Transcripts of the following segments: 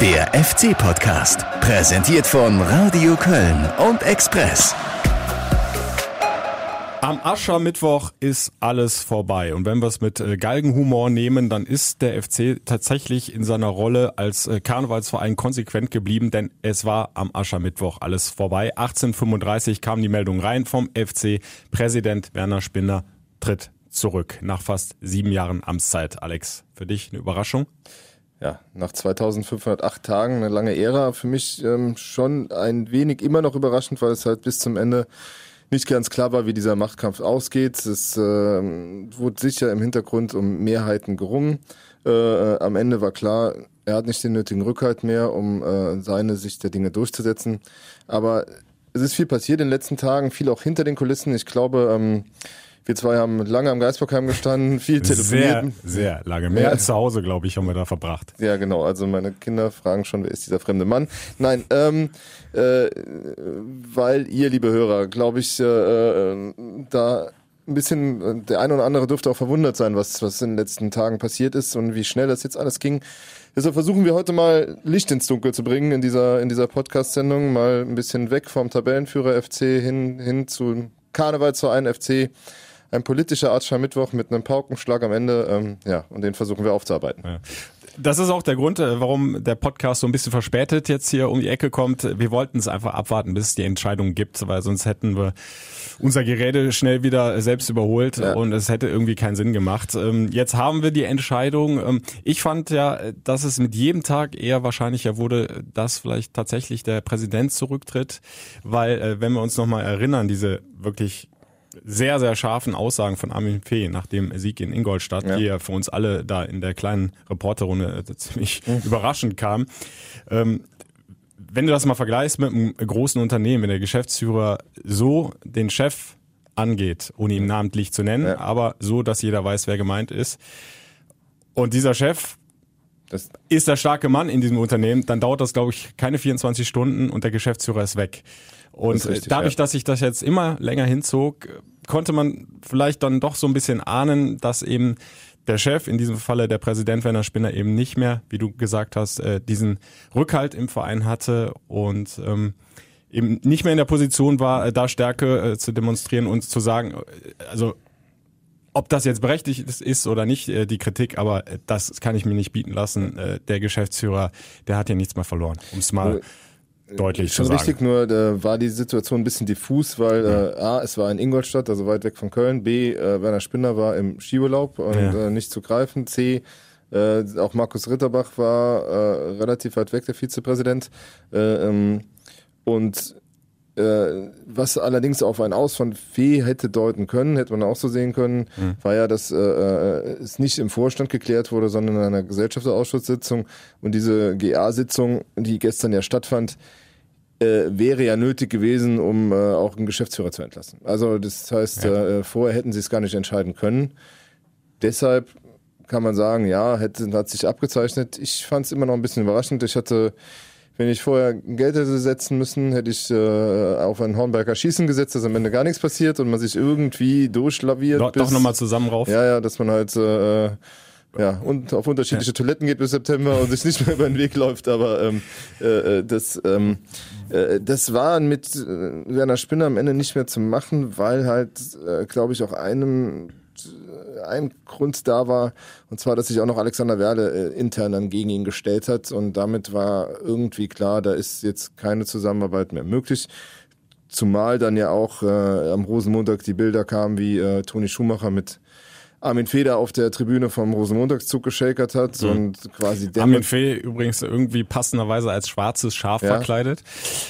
Der FC-Podcast, präsentiert von Radio Köln und Express. Am Aschermittwoch ist alles vorbei. Und wenn wir es mit äh, Galgenhumor nehmen, dann ist der FC tatsächlich in seiner Rolle als äh, Karnevalsverein konsequent geblieben, denn es war am Aschermittwoch alles vorbei. 1835 kam die Meldung rein vom FC. Präsident Werner Spinner tritt zurück nach fast sieben Jahren Amtszeit. Alex, für dich eine Überraschung? Ja, nach 2508 Tagen eine lange Ära. Für mich ähm, schon ein wenig immer noch überraschend, weil es halt bis zum Ende nicht ganz klar war, wie dieser Machtkampf ausgeht. Es äh, wurde sicher im Hintergrund um Mehrheiten gerungen. Äh, äh, am Ende war klar, er hat nicht den nötigen Rückhalt mehr, um äh, seine Sicht der Dinge durchzusetzen. Aber es ist viel passiert in den letzten Tagen, viel auch hinter den Kulissen. Ich glaube, ähm, wir zwei haben lange am Geisbockheim gestanden, viel telefoniert. Sehr, sehr lange. Mehr ja. als zu Hause, glaube ich, haben wir da verbracht. Ja, genau. Also meine Kinder fragen schon, wer ist dieser fremde Mann? Nein, ähm, äh, weil ihr, liebe Hörer, glaube ich, äh, äh, da ein bisschen, der eine oder andere dürfte auch verwundert sein, was, was in den letzten Tagen passiert ist und wie schnell das jetzt alles ging. Deshalb versuchen wir heute mal Licht ins Dunkel zu bringen in dieser, in dieser Podcast-Sendung, mal ein bisschen weg vom Tabellenführer FC hin, hin zu Karneval zu einem FC ein politischer Mittwoch mit einem Paukenschlag am Ende. Ähm, ja, und den versuchen wir aufzuarbeiten. Ja. Das ist auch der Grund, äh, warum der Podcast so ein bisschen verspätet jetzt hier um die Ecke kommt. Wir wollten es einfach abwarten, bis es die Entscheidung gibt, weil sonst hätten wir unser Gerede schnell wieder selbst überholt ja. und es hätte irgendwie keinen Sinn gemacht. Ähm, jetzt haben wir die Entscheidung. Ähm, ich fand ja, dass es mit jedem Tag eher wahrscheinlicher wurde, dass vielleicht tatsächlich der Präsident zurücktritt, weil äh, wenn wir uns nochmal erinnern, diese wirklich sehr, sehr scharfen Aussagen von Armin Fee nach dem Sieg in Ingolstadt, ja. die ja für uns alle da in der kleinen Reporterrunde äh, ziemlich mhm. überraschend kam. Ähm, wenn du das mal vergleichst mit einem großen Unternehmen, wenn der Geschäftsführer so den Chef angeht, ohne ihn namentlich zu nennen, ja. aber so, dass jeder weiß, wer gemeint ist. Und dieser Chef das ist der starke Mann in diesem Unternehmen, dann dauert das, glaube ich, keine 24 Stunden und der Geschäftsführer ist weg. Und ist richtig, dadurch, ja. dass sich das jetzt immer länger hinzog, konnte man vielleicht dann doch so ein bisschen ahnen, dass eben der Chef, in diesem Falle der Präsident Werner Spinner, eben nicht mehr, wie du gesagt hast, äh, diesen Rückhalt im Verein hatte und ähm, eben nicht mehr in der Position war, äh, da Stärke äh, zu demonstrieren und zu sagen, also ob das jetzt berechtigt ist oder nicht, die Kritik, aber das kann ich mir nicht bieten lassen. Der Geschäftsführer, der hat ja nichts mehr verloren, um es mal deutlich Schon zu sagen. richtig, nur da war die Situation ein bisschen diffus, weil ja. äh, A, es war in Ingolstadt, also weit weg von Köln, B, äh, Werner Spinner war im Skiurlaub und ja. äh, nicht zu greifen, C, äh, auch Markus Ritterbach war äh, relativ weit weg, der Vizepräsident. Äh, ähm, und äh, was allerdings auf ein Aus von Fee hätte deuten können, hätte man auch so sehen können, mhm. war ja, dass äh, äh, es nicht im Vorstand geklärt wurde, sondern in einer Gesellschafterausschusssitzung. Und diese GA-Sitzung, die gestern ja stattfand, äh, wäre ja nötig gewesen, um äh, auch einen Geschäftsführer zu entlassen. Also das heißt, ja. äh, vorher hätten sie es gar nicht entscheiden können. Deshalb kann man sagen, ja, hätte, hat sich abgezeichnet. Ich fand es immer noch ein bisschen überraschend. Ich hatte wenn ich vorher Geld hätte setzen müssen, hätte ich äh, auf ein Hornberger Schießen gesetzt, dass am Ende gar nichts passiert und man sich irgendwie durchlaviert. Doch, bis, doch nochmal zusammen rauf. Ja, ja, dass man halt äh, ja, und auf unterschiedliche ja. Toiletten geht bis September und sich nicht mehr über den Weg läuft, aber ähm, äh, äh das, ähm, äh, das war mit äh, Werner Spinner am Ende nicht mehr zu machen, weil halt, äh, glaube ich, auch einem ein Grund da war, und zwar, dass sich auch noch Alexander Werle äh, intern dann gegen ihn gestellt hat und damit war irgendwie klar, da ist jetzt keine Zusammenarbeit mehr möglich. Zumal dann ja auch äh, am Rosenmontag die Bilder kamen, wie äh, Toni Schumacher mit Armin Feder auf der Tribüne vom Rosenmontagszug geschakert hat mhm. und quasi Armin Fee übrigens irgendwie passenderweise als schwarzes Schaf ja. verkleidet.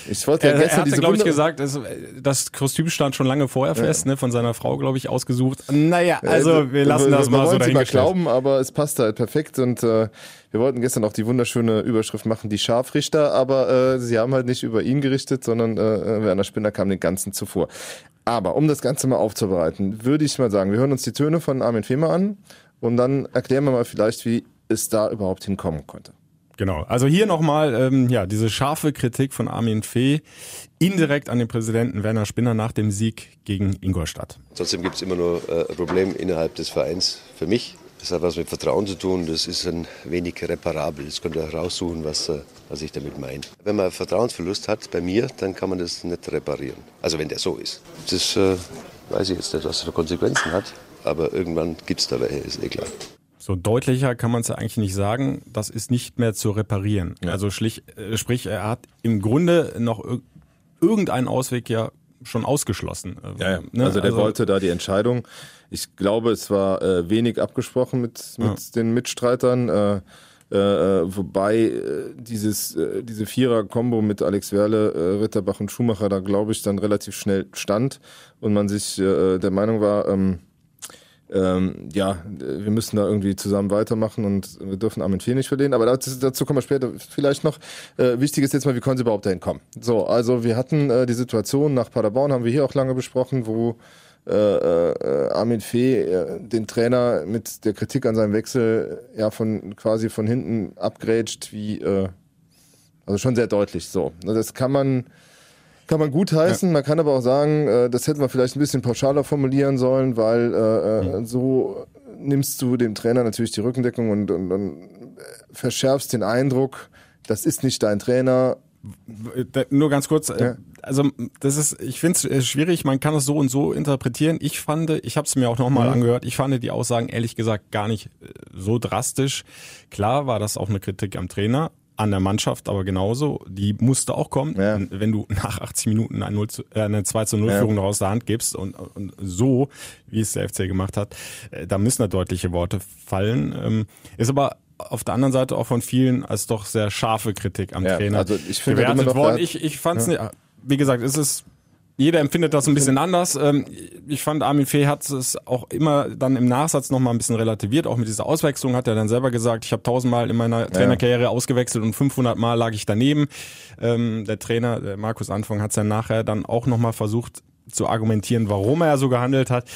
Ich wollte ja er, gestern er hatte, glaube ich, gesagt, es, das Kostüm stand schon lange vorher fest, ja. ne, von seiner Frau, glaube ich, ausgesucht. Naja, also wir lassen das mal so dahingestellt. Wir glauben, aber es passt halt perfekt und äh, wir wollten gestern auch die wunderschöne Überschrift machen, die Scharfrichter, aber äh, sie haben halt nicht über ihn gerichtet, sondern äh, äh Werner Spinner kam den ganzen zuvor. Aber um das Ganze mal aufzubereiten, würde ich mal sagen, wir hören uns die Töne von Armin Fehmer an und dann erklären wir mal vielleicht, wie es da überhaupt hinkommen konnte. Genau. Also hier nochmal ähm, ja, diese scharfe Kritik von Armin Fee indirekt an den Präsidenten Werner Spinner nach dem Sieg gegen Ingolstadt. Trotzdem gibt es immer nur äh, ein Problem innerhalb des Vereins für mich Das hat was mit Vertrauen zu tun, das ist ein wenig reparabel. Das könnt ihr raussuchen, was, äh, was ich damit meine. Wenn man Vertrauensverlust hat bei mir, dann kann man das nicht reparieren. Also wenn der so ist. Das äh, weiß ich jetzt nicht, was das für Konsequenzen hat, aber irgendwann gibt es da welche, ist eh klar. So deutlicher kann man es ja eigentlich nicht sagen. Das ist nicht mehr zu reparieren. Ja. Also schlich, äh, sprich, er hat im Grunde noch irgendeinen Ausweg ja schon ausgeschlossen. Ja, ja. Ne? Also der also, wollte da die Entscheidung. Ich glaube, es war äh, wenig abgesprochen mit, mit ja. den Mitstreitern. Äh, äh, wobei äh, dieses äh, diese Vierer-Kombo mit Alex Werle, äh, Ritterbach und Schumacher da glaube ich dann relativ schnell stand und man sich äh, der Meinung war, ähm, ähm, ja, wir müssen da irgendwie zusammen weitermachen und wir dürfen Armin Fee nicht verlieren. Aber dazu, dazu kommen wir später vielleicht noch. Äh, wichtig ist jetzt mal, wie konnten sie überhaupt dahin kommen? So, also wir hatten äh, die Situation nach Paderborn, haben wir hier auch lange besprochen, wo äh, äh, Armin Fee äh, den Trainer mit der Kritik an seinem Wechsel ja von quasi von hinten abgrätscht, wie äh, also schon sehr deutlich so. Das kann man kann man gut heißen, ja. man kann aber auch sagen, äh, das hätten wir vielleicht ein bisschen pauschaler formulieren sollen, weil äh, mhm. so nimmst du dem Trainer natürlich die Rückendeckung und, und, und verschärfst den Eindruck, das ist nicht dein Trainer. Nur ganz kurz, ja. also das ist, ich finde es schwierig, man kann es so und so interpretieren. Ich fand, ich habe es mir auch nochmal mhm. angehört, ich fand die Aussagen ehrlich gesagt gar nicht so drastisch. Klar war das auch eine Kritik am Trainer, an der Mannschaft aber genauso. Die musste auch kommen. Ja. Wenn du nach 80 Minuten eine, 0 zu, äh, eine 2 zu 0 Führung ja. aus der Hand gibst und, und so, wie es der FC gemacht hat, äh, da müssen da deutliche Worte fallen. Ähm, ist aber auf der anderen Seite auch von vielen als doch sehr scharfe Kritik am ja, Trainer also ich finde gewertet worden. Ich, ich fand es ja. wie gesagt, es ist jeder empfindet das ein bisschen anders. Ähm, ich fand, Armin Fee hat es auch immer dann im Nachsatz nochmal ein bisschen relativiert. Auch mit dieser Auswechslung hat er dann selber gesagt, ich habe tausendmal in meiner Trainerkarriere ausgewechselt und 500 Mal lag ich daneben. Ähm, der Trainer, der Markus Anfang, hat es ja nachher dann auch nochmal versucht zu argumentieren, warum er so gehandelt hat.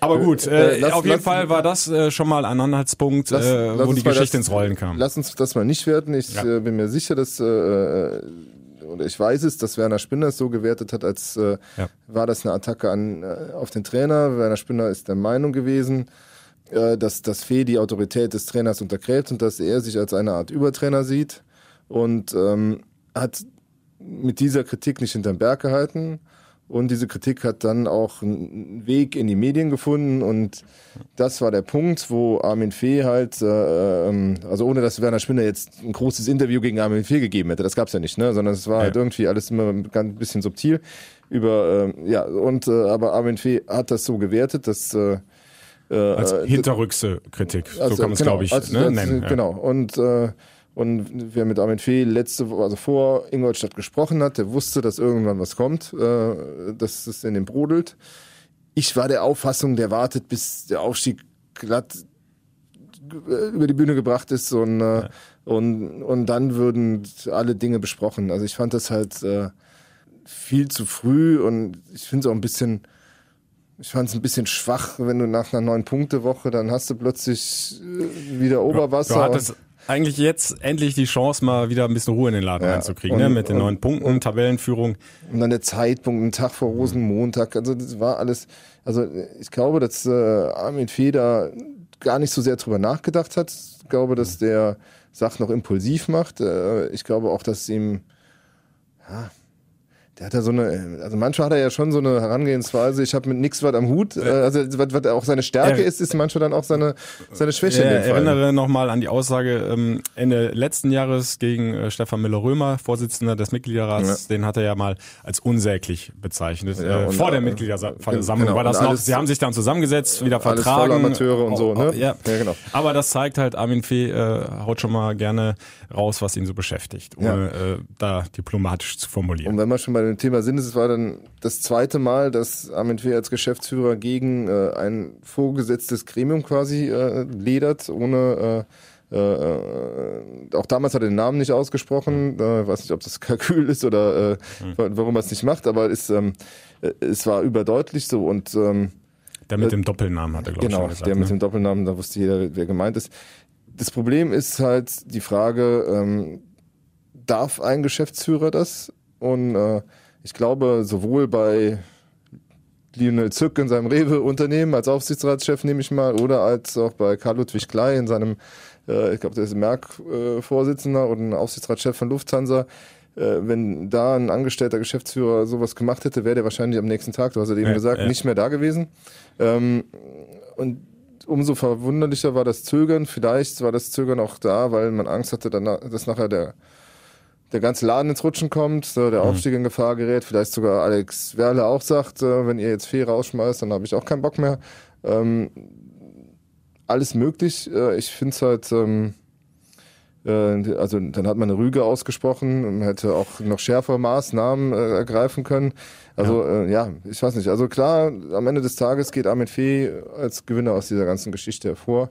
Aber äh, gut, äh, äh, lass, auf jeden lass, Fall war das äh, schon mal ein Anhaltspunkt, lass, äh, wo die Geschichte das, ins Rollen kam. Lass uns das mal nicht werten. Ich ja. äh, bin mir sicher, dass oder ich weiß es, dass Werner Spinner es so gewertet hat, als ja. war das eine Attacke an, auf den Trainer. Werner Spinner ist der Meinung gewesen, dass das Fee die Autorität des Trainers untergräbt und dass er sich als eine Art Übertrainer sieht und ähm, hat mit dieser Kritik nicht hinterm Berg gehalten und diese Kritik hat dann auch einen Weg in die Medien gefunden und das war der Punkt, wo Armin Fee halt, äh, ähm, also ohne dass Werner Spinner jetzt ein großes Interview gegen Armin Fee gegeben hätte, das gab's ja nicht, ne, sondern es war ja. halt irgendwie alles immer ein bisschen subtil über, äh, ja, und äh, aber Armin Fee hat das so gewertet, dass äh, äh als hinterrückse Kritik, also, so kann man es genau, glaube ich also, ne, nennen. Genau und äh, und wer mit Armin Fee letzte Woche, also vor Ingolstadt gesprochen hat, der wusste, dass irgendwann was kommt, äh, dass es in dem brodelt. Ich war der Auffassung, der wartet, bis der Aufstieg glatt über die Bühne gebracht ist und, äh, ja. und, und dann würden alle Dinge besprochen. Also ich fand das halt äh, viel zu früh und ich finde es auch ein bisschen, ich fand es ein bisschen schwach, wenn du nach einer neun Punkte Woche, dann hast du plötzlich äh, wieder Oberwasser. Du hattest, eigentlich jetzt endlich die Chance, mal wieder ein bisschen Ruhe in den Laden ja, reinzukriegen, ne? mit den und, neuen Punkten, und, Tabellenführung. Und dann der Zeitpunkt, ein Tag vor Rosenmontag, also das war alles, also ich glaube, dass äh, Armin Feder gar nicht so sehr drüber nachgedacht hat. Ich glaube, dass der Sachen noch impulsiv macht. Äh, ich glaube auch, dass ihm, ja, der hat ja so eine, also manchmal hat er ja schon so eine Herangehensweise, ich habe mit nichts was am Hut. Äh, also was, was auch seine Stärke ist, ist manchmal dann auch seine, seine Schwäche. Ich erinnere nochmal an die Aussage ähm, Ende letzten Jahres gegen äh, Stefan Müller-Römer, Vorsitzender des Mitgliederrats, ja. den hat er ja mal als unsäglich bezeichnet. Ja, äh, vor der Mitgliederversammlung genau, war das noch. Sie haben sich dann zusammengesetzt, wieder vertragen. Amateure und so, ne? Ja. ja, genau. Aber das zeigt halt, Armin Fee äh, haut schon mal gerne raus, was ihn so beschäftigt, ohne äh, da diplomatisch zu formulieren. Und wenn man schon bei dem Thema sind, es war dann das zweite Mal, dass Armin Fee als Geschäftsführer gegen äh, ein vorgesetztes Gremium quasi äh, ledert, ohne äh, äh, auch damals hat er den Namen nicht ausgesprochen. Mhm. Äh, weiß nicht, ob das Kalkül ist oder äh, mhm. warum er es nicht macht, aber es, ähm, äh, es war überdeutlich so und ähm, der mit dem Doppelnamen hat er, glaube genau, ich. Genau, der mit ne? dem Doppelnamen, da wusste jeder, wer gemeint ist. Das Problem ist halt die Frage, ähm, darf ein Geschäftsführer das? Und äh, ich glaube, sowohl bei Lionel Zück in seinem Rewe-Unternehmen als Aufsichtsratschef, nehme ich mal, oder als auch bei Karl Ludwig Klei in seinem, äh, ich glaube, der ist Merck-Vorsitzender äh, oder Aufsichtsratschef von Lufthansa. Äh, wenn da ein angestellter Geschäftsführer sowas gemacht hätte, wäre der wahrscheinlich am nächsten Tag, du hast ja eben ja, gesagt, ja. nicht mehr da gewesen. Ähm, und umso verwunderlicher war das Zögern. Vielleicht war das Zögern auch da, weil man Angst hatte, dass nachher der der ganze Laden ins Rutschen kommt, so der mhm. Aufstieg in Gefahr gerät, vielleicht sogar Alex Werle auch sagt, äh, wenn ihr jetzt Fee rausschmeißt, dann habe ich auch keinen Bock mehr. Ähm, alles möglich. Äh, ich finde es halt, ähm, äh, also dann hat man eine Rüge ausgesprochen und hätte auch noch schärfere Maßnahmen äh, ergreifen können. Also ja. Äh, ja. ich weiß nicht. Also klar, am Ende des Tages geht Armin Fee als Gewinner aus dieser ganzen Geschichte hervor.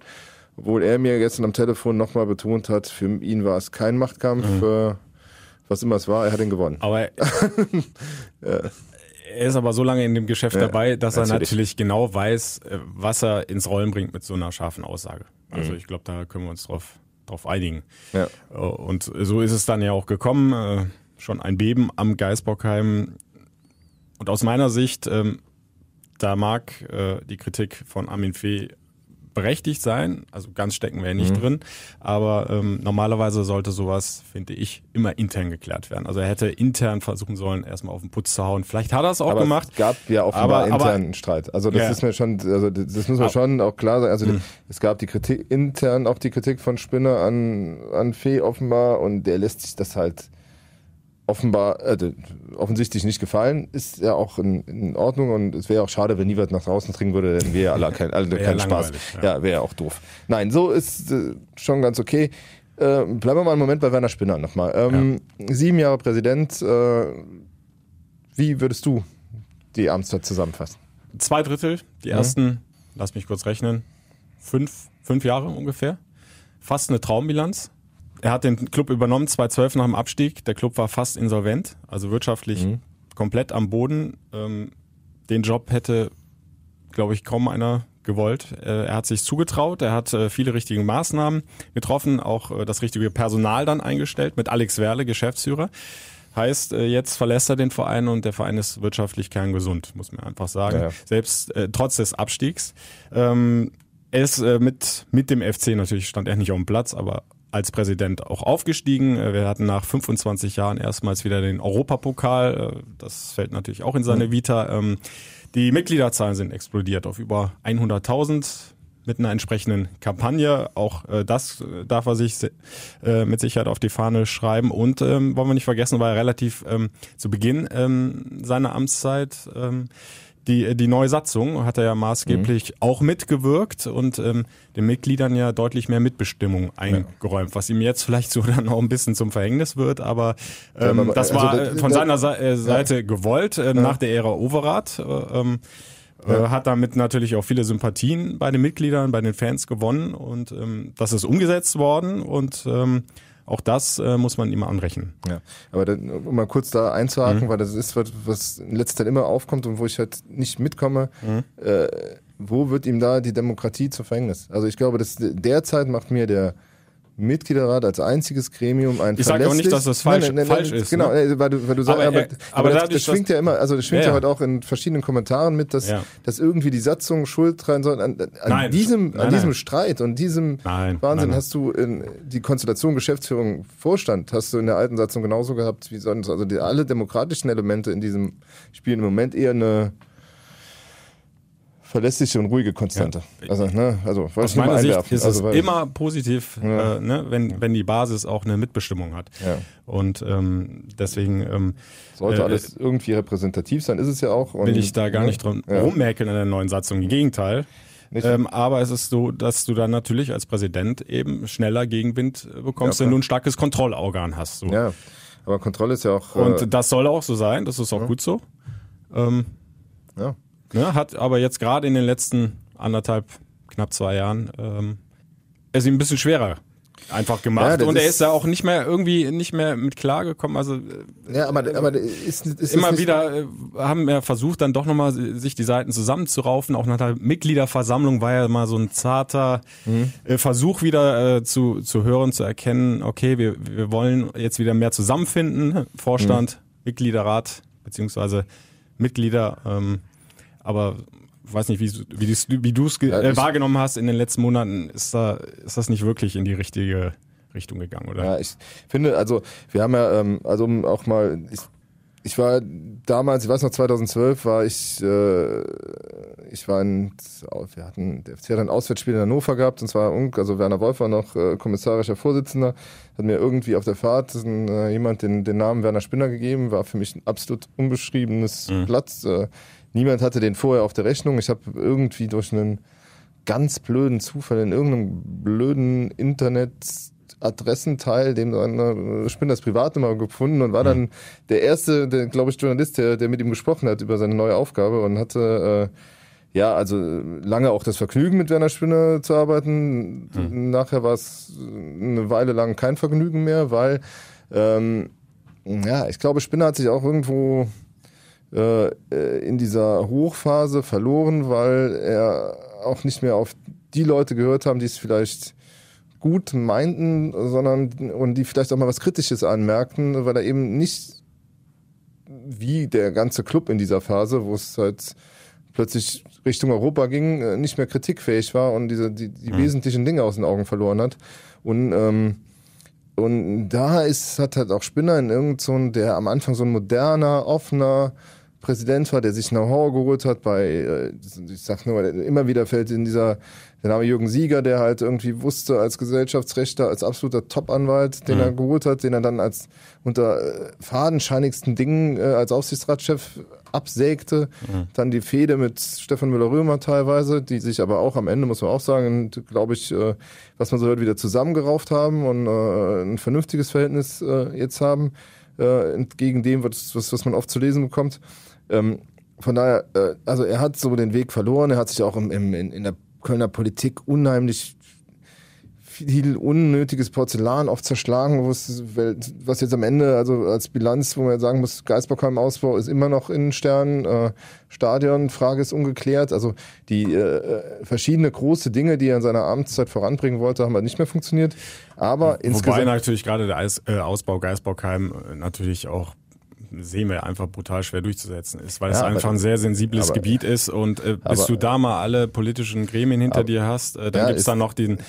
Obwohl er mir gestern am Telefon nochmal betont hat, für ihn war es kein Machtkampf. Mhm. Äh, was immer es war, er hat ihn gewonnen. Aber ja. er ist aber so lange in dem Geschäft ja, dabei, dass natürlich. er natürlich genau weiß, äh, was er ins Rollen bringt mit so einer scharfen Aussage. Also mhm. ich glaube, da können wir uns drauf, drauf einigen. Ja. Äh, und so ist es dann ja auch gekommen. Äh, schon ein Beben am Geisbockheim. Und aus meiner Sicht, ähm, da mag die Kritik von Armin Fee berechtigt sein. Also ganz stecken wir ja nicht mhm. drin. Aber ähm, normalerweise sollte sowas, finde ich, immer intern geklärt werden. Also er hätte intern versuchen sollen, erstmal auf den Putz zu hauen. Vielleicht hat er es auch aber gemacht. Es gab ja offenbar aber, intern einen Streit. Also das ja. ist mir schon, also das muss man schon auch klar sagen. Also mhm. es gab die Kritik intern auch die Kritik von Spinner an, an Fee offenbar und der lässt sich das halt offenbar äh, offensichtlich nicht gefallen, ist ja auch in, in Ordnung und es wäre auch schade, wenn niemand nach draußen trinken würde, dann wäre alle kein, alle keinen Spaß. Ja, ja wäre ja auch doof. Nein, so ist äh, schon ganz okay. Äh, bleiben wir mal einen Moment bei Werner Spinner nochmal. Ähm, ja. Sieben Jahre Präsident. Äh, wie würdest du die Amtszeit zusammenfassen? Zwei Drittel, die mhm. ersten, lass mich kurz rechnen, fünf, fünf Jahre ungefähr. Fast eine Traumbilanz er hat den Club übernommen 2012 nach dem Abstieg. Der Club war fast insolvent, also wirtschaftlich mhm. komplett am Boden. Ähm, den Job hätte, glaube ich, kaum einer gewollt. Äh, er hat sich zugetraut, er hat äh, viele richtige Maßnahmen getroffen, auch äh, das richtige Personal dann eingestellt mit Alex Werle, Geschäftsführer. Heißt, äh, jetzt verlässt er den Verein und der Verein ist wirtschaftlich kerngesund, muss man einfach sagen. Ja, ja. Selbst äh, trotz des Abstiegs. Ähm, er ist äh, mit, mit dem FC natürlich stand er nicht auf dem Platz, aber als Präsident auch aufgestiegen. Äh, wir hatten nach 25 Jahren erstmals wieder den Europapokal. Äh, das fällt natürlich auch in seine. Vita. Ähm, die Mitgliederzahlen sind explodiert auf über 100.000 mit einer entsprechenden Kampagne. Auch äh, das darf er sich mit Sicherheit auf die Fahne schreiben. Und ähm, wollen wir nicht vergessen, war er relativ ähm, zu Beginn seiner Amtszeit die, die neue Satzung hat er ja maßgeblich mhm. auch mitgewirkt und ähm, den Mitgliedern ja deutlich mehr Mitbestimmung eingeräumt, ja. was ihm jetzt vielleicht so dann auch ein bisschen zum Verhängnis wird, aber, ähm, ja, aber das also war das, von seiner Seite ja. gewollt äh, nach der Ära Overath. Äh, ähm, äh, hat damit natürlich auch viele Sympathien bei den Mitgliedern, bei den Fans gewonnen und ähm, das ist umgesetzt worden und ähm, auch das äh, muss man ihm anrechnen. Ja, aber dann, um mal kurz da einzuhaken, mhm. weil das ist was, was in letzter Zeit immer aufkommt und wo ich halt nicht mitkomme. Mhm. Äh, wo wird ihm da die Demokratie zu Verhängnis? Also ich glaube, dass derzeit macht mir der Mitgliederrat als einziges Gremium ein Ich sage auch nicht, dass das falsch, nein, nein, nein, falsch ist. Genau, ne? weil du, weil du sagst, aber, aber, aber, aber das, das schwingt ja immer, also das schwingt ja, ja halt auch in verschiedenen Kommentaren mit, dass, ja. dass irgendwie die Satzung schuld rein soll. An, an nein, diesem, an diesem Streit und diesem Wahnsinn hast du in die Konstellation Geschäftsführung Vorstand hast du in der alten Satzung genauso gehabt wie sonst. Also die, alle demokratischen Elemente in diesem Spiel im Moment eher eine verlässliche und ruhige Konstante. Ja. Also, ne, also aus meiner Sicht ist also, es immer positiv, ja. äh, ne, wenn, wenn die Basis auch eine Mitbestimmung hat. Ja. Und ähm, deswegen ähm, sollte äh, alles irgendwie repräsentativ sein, ist es ja auch. Und, will ich da gar nicht drum rummäkeln an der neuen Satzung. Im Gegenteil. Ähm, aber es ist so, dass du dann natürlich als Präsident eben schneller Gegenwind bekommst, wenn du ein starkes Kontrollorgan hast. So. Ja, aber Kontrolle ist ja auch. Und äh, das soll auch so sein, das ist auch gut so. Ähm, ja. Ne, hat aber jetzt gerade in den letzten anderthalb, knapp zwei Jahren ähm, es ihm ein bisschen schwerer einfach gemacht ja, und er ist da auch nicht mehr irgendwie nicht mehr mit klargekommen. Also ja, aber, aber ist, ist immer wieder äh, haben wir versucht, dann doch nochmal sich die Seiten zusammenzuraufen. Auch nach der Mitgliederversammlung war ja mal so ein zarter mhm. äh, Versuch wieder äh, zu, zu hören, zu erkennen, okay, wir, wir wollen jetzt wieder mehr zusammenfinden, Vorstand, mhm. Mitgliederrat beziehungsweise Mitglieder. Ähm, aber weiß nicht, wie, wie, du es ja, äh, wahrgenommen hast in den letzten Monaten, ist da ist das nicht wirklich in die richtige Richtung gegangen, oder? Ja, ich finde, also wir haben ja, ähm, also um auch mal, ich, ich war damals, ich weiß noch 2012, war ich, äh, ich war in, wir hatten, der FC hat ein Auswärtsspiel in Hannover gehabt und zwar, also Werner Wolf war noch äh, kommissarischer Vorsitzender, hat mir irgendwie auf der Fahrt ein, äh, jemand den, den Namen Werner Spinner gegeben, war für mich ein absolut unbeschriebenes mhm. Blatt. Äh, niemand hatte den vorher auf der Rechnung. Ich habe irgendwie durch einen ganz blöden Zufall in irgendeinem blöden Internet Adressenteil, dem eine Spinners Privatnummer gefunden und war dann mhm. der erste, der, glaube ich, Journalist, der, der mit ihm gesprochen hat über seine neue Aufgabe und hatte äh, ja, also lange auch das Vergnügen mit Werner Spinner zu arbeiten. Mhm. Nachher war es eine Weile lang kein Vergnügen mehr, weil ähm, ja, ich glaube, Spinner hat sich auch irgendwo äh, in dieser Hochphase verloren, weil er auch nicht mehr auf die Leute gehört haben, die es vielleicht gut meinten, sondern und die vielleicht auch mal was Kritisches anmerkten, weil er eben nicht wie der ganze Club in dieser Phase, wo es halt plötzlich Richtung Europa ging, äh, nicht mehr kritikfähig war und diese die, die mhm. wesentlichen Dinge aus den Augen verloren hat. Und ähm, und da ist hat halt auch Spinner in irgendeinem, so der am Anfang so ein moderner, offener, Präsident war, der sich Know-how geholt hat bei, äh, ich sag nur, immer wieder fällt in dieser, der Name Jürgen Sieger, der halt irgendwie wusste als Gesellschaftsrechter, als absoluter Top-Anwalt, den mhm. er geholt hat, den er dann als unter äh, fadenscheinigsten Dingen äh, als Aufsichtsratschef absägte. Mhm. Dann die Fehde mit Stefan Müller-Römer teilweise, die sich aber auch am Ende, muss man auch sagen, glaube ich, was man so hört, wieder zusammengerauft haben und ein vernünftiges Verhältnis jetzt haben, entgegen dem, was, was man oft zu lesen bekommt. Ähm, von daher, äh, also er hat so den Weg verloren. Er hat sich auch im, im, in, in der Kölner Politik unheimlich viel unnötiges Porzellan oft zerschlagen, was jetzt am Ende, also als Bilanz, wo man sagen muss, Geisbockheim-Ausbau ist immer noch in Sternen, äh, Stadionfrage ist ungeklärt. Also die äh, verschiedene große Dinge, die er in seiner Amtszeit voranbringen wollte, haben halt nicht mehr funktioniert. Aber Wobei insgesamt natürlich gerade der äh, Ausbau Geisbockheim äh, natürlich auch sehen wir einfach brutal schwer durchzusetzen ist, weil ja, es einfach ein sehr sensibles aber, Gebiet ist und äh, bis aber, du da mal alle politischen Gremien hinter aber, dir hast, äh, dann ja, gibt's dann noch den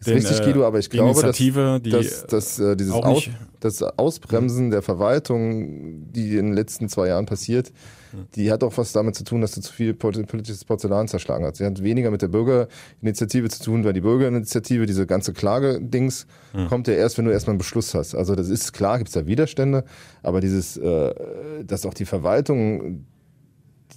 ist den, richtig, Guido, aber ich glaube, dass, die dass, dass äh, dieses Aus, das Ausbremsen der Verwaltung, die in den letzten zwei Jahren passiert, die hat auch was damit zu tun, dass du zu viel politisches Porzellan zerschlagen hast. Sie hat weniger mit der Bürgerinitiative zu tun, weil die Bürgerinitiative, diese ganze Klagedings, mhm. kommt ja erst, wenn du erstmal einen Beschluss hast. Also das ist klar, gibt es da Widerstände, aber dieses, äh, dass auch die Verwaltung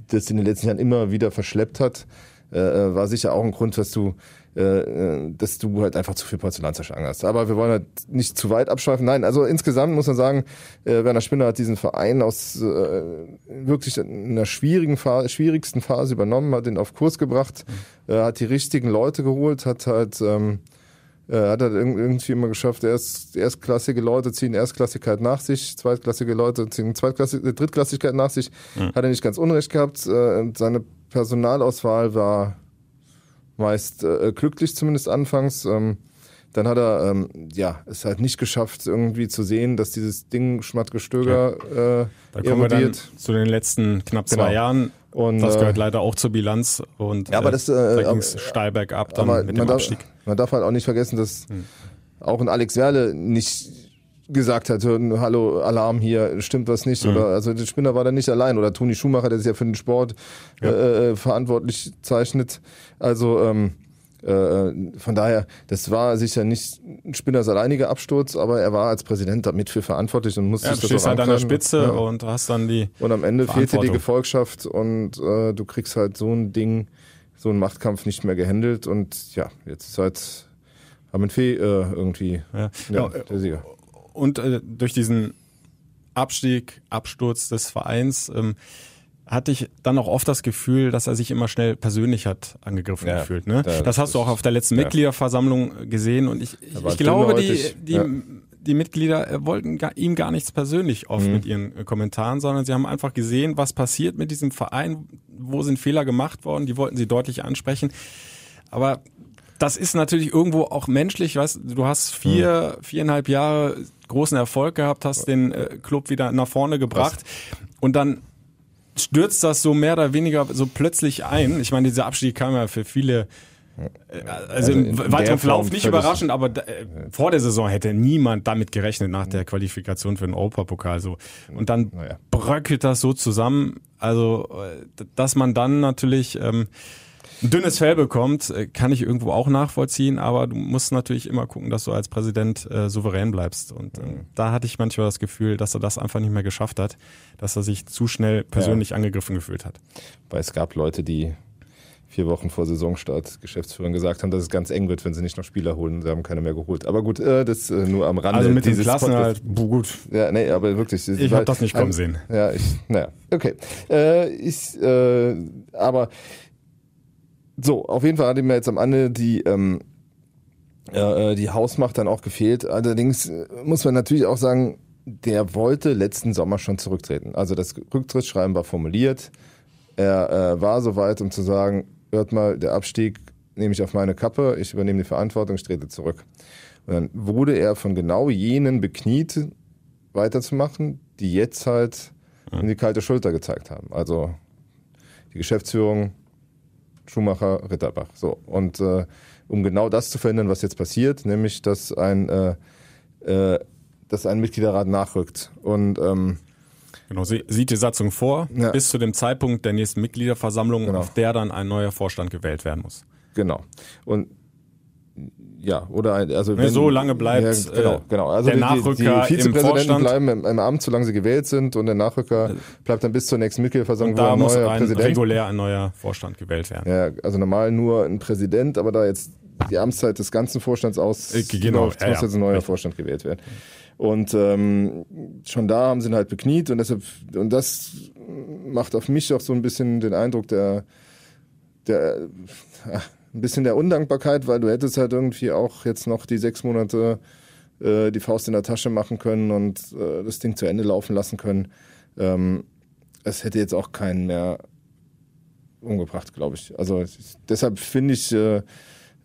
das in den letzten Jahren immer wieder verschleppt hat, äh, äh war sicher auch ein Grund, dass du äh, dass du halt einfach zu viel Porzellan zerschlagen hast. Aber wir wollen halt nicht zu weit abschweifen. Nein, also insgesamt muss man sagen, äh, Werner Spinner hat diesen Verein aus äh, wirklich einer schwierigen Phase, schwierigsten Phase übernommen, hat ihn auf Kurs gebracht, mhm. äh, hat die richtigen Leute geholt, hat halt ähm, äh, hat er irgendwie immer geschafft, erst, erstklassige Leute ziehen Erstklassigkeit nach sich, zweitklassige Leute ziehen Zweitklassig, Drittklassigkeit nach sich. Mhm. Hat er nicht ganz unrecht gehabt. Äh, seine Personalauswahl war meist äh, glücklich, zumindest anfangs. Ähm, dann hat er ähm, ja es halt nicht geschafft, irgendwie zu sehen, dass dieses Ding Schmattgestöger ja. äh, Da kommen erodiert. wir dann zu den letzten knapp zwei genau. Jahren. Und, das gehört äh, leider auch zur Bilanz und ja, aber das, äh, da ging es steil bergab dann mit dem darf, Abstieg. Man darf halt auch nicht vergessen, dass hm. auch ein Alex Werle nicht gesagt hat, hallo, Alarm hier, stimmt was nicht. Mhm. Oder also der Spinner war da nicht allein. Oder Toni Schumacher, der sich ja für den Sport ja. Äh, äh, verantwortlich zeichnet. Also ähm, äh, von daher, das war sicher nicht Spinners alleiniger Absturz, aber er war als Präsident damit für verantwortlich und musste ja, sich das stehst halt an der Spitze ja. und hast dann die Und am Ende fehlte die Gefolgschaft und äh, du kriegst halt so ein Ding, so einen Machtkampf nicht mehr gehandelt und ja, jetzt ist halt Armin Fee äh, irgendwie ja. Ja, der Sieger und äh, durch diesen Abstieg, Absturz des Vereins ähm, hatte ich dann auch oft das Gefühl, dass er sich immer schnell persönlich hat angegriffen ja, gefühlt. Ne? das, das hast du auch auf der letzten ja. Mitgliederversammlung gesehen und ich, ich, ich glaube, die, die, ja. die Mitglieder äh, wollten gar, ihm gar nichts persönlich oft mhm. mit ihren äh, Kommentaren, sondern sie haben einfach gesehen, was passiert mit diesem Verein, wo sind Fehler gemacht worden, die wollten sie deutlich ansprechen. Aber das ist natürlich irgendwo auch menschlich, weißt du, hast vier, mhm. viereinhalb Jahre großen Erfolg gehabt, hast den äh, Club wieder nach vorne gebracht Was? und dann stürzt das so mehr oder weniger so plötzlich ein. Ich meine, dieser Abstieg kam ja für viele äh, also, im in weiteren Verlauf nicht überraschend, aber da, äh, vor der Saison hätte niemand damit gerechnet nach der Qualifikation für den Europapokal so. Und dann Naja. bröckelt das so zusammen, also äh, dass man dann natürlich ähm, dünnes Fell bekommt, äh, kann ich irgendwo auch nachvollziehen, aber du musst natürlich immer gucken, dass du als Präsident äh, souverän bleibst. Und äh, da hatte ich manchmal das Gefühl, dass er das einfach nicht mehr geschafft hat, dass er sich zu schnell persönlich angegriffen gefühlt hat. Weil es gab Leute, die vier Wochen vor Saisonstart Geschäftsführern gesagt haben, dass es ganz eng wird, wenn sie nicht noch Spieler holen. Sie haben keine mehr geholt. Aber gut, äh, das äh, nur am Rande. Also mit den dieses Klassen Podcasts. halt, gut. Ja, nee, aber wirklich. Ich hab das nicht kommen sehen. Ja, ich, naja, okay. Äh, ich, äh, aber so, auf jeden Fall hat ihm jetzt am Ende die, ähm, äh, die Hausmacht dann auch gefehlt. Allerdings äh, muss man natürlich auch sagen, der wollte letzten Sommer schon zurücktreten. Also das Rücktrittsschreiben war formuliert. Er äh, war so weit, um zu sagen, hört mal, der Abstieg nehme ich auf meine Kappe, ich übernehme die Verantwortung, ich trete zurück. Und dann wurde er von genau jenen bekniet, weiterzumachen, die jetzt halt in die kalte Schulter gezeigt haben. Also die Geschäftsführung, Schumacher, Ritterbach. So. Und äh, um genau das zu verhindern, was jetzt passiert, nämlich dass ein, äh, äh, dass ein Mitgliederrat nachrückt. Und ähm, Genau, sie, sieht die Satzung vor, Ja. bis zu dem Zeitpunkt der nächsten Mitgliederversammlung, Genau. auf der dann ein neuer Vorstand gewählt werden muss. Genau. Und ja, oder ein- also Ja, so lange bleibt, ja, genau, äh, genau. Also der die, Nachrücker die, im Vizepräsidenten Vorstand. bleiben im, im Amt, solange sie gewählt sind, und der Nachrücker bleibt dann bis zur nächsten Mitgliederversammlung, Und da wo muss ein neuer ein, Präsident. regulär ein neuer Vorstand gewählt werden. Ja, also normal nur ein Präsident, aber da jetzt die Amtszeit des ganzen Vorstands aus Äh, genau, läuft, ja, muss ja. jetzt ein neuer Richtig. Vorstand gewählt werden. Und ähm, schon da haben sie ihn halt bekniet und deshalb und das macht auf mich auch so ein bisschen den Eindruck der der äh, ein bisschen der Undankbarkeit, weil du hättest halt irgendwie auch jetzt noch die sechs Monate äh, die Faust in der Tasche machen können und äh, das Ding zu Ende laufen lassen können. Ähm, es hätte jetzt auch keinen mehr umgebracht, glaube ich. Also ich, deshalb finde ich, äh, äh,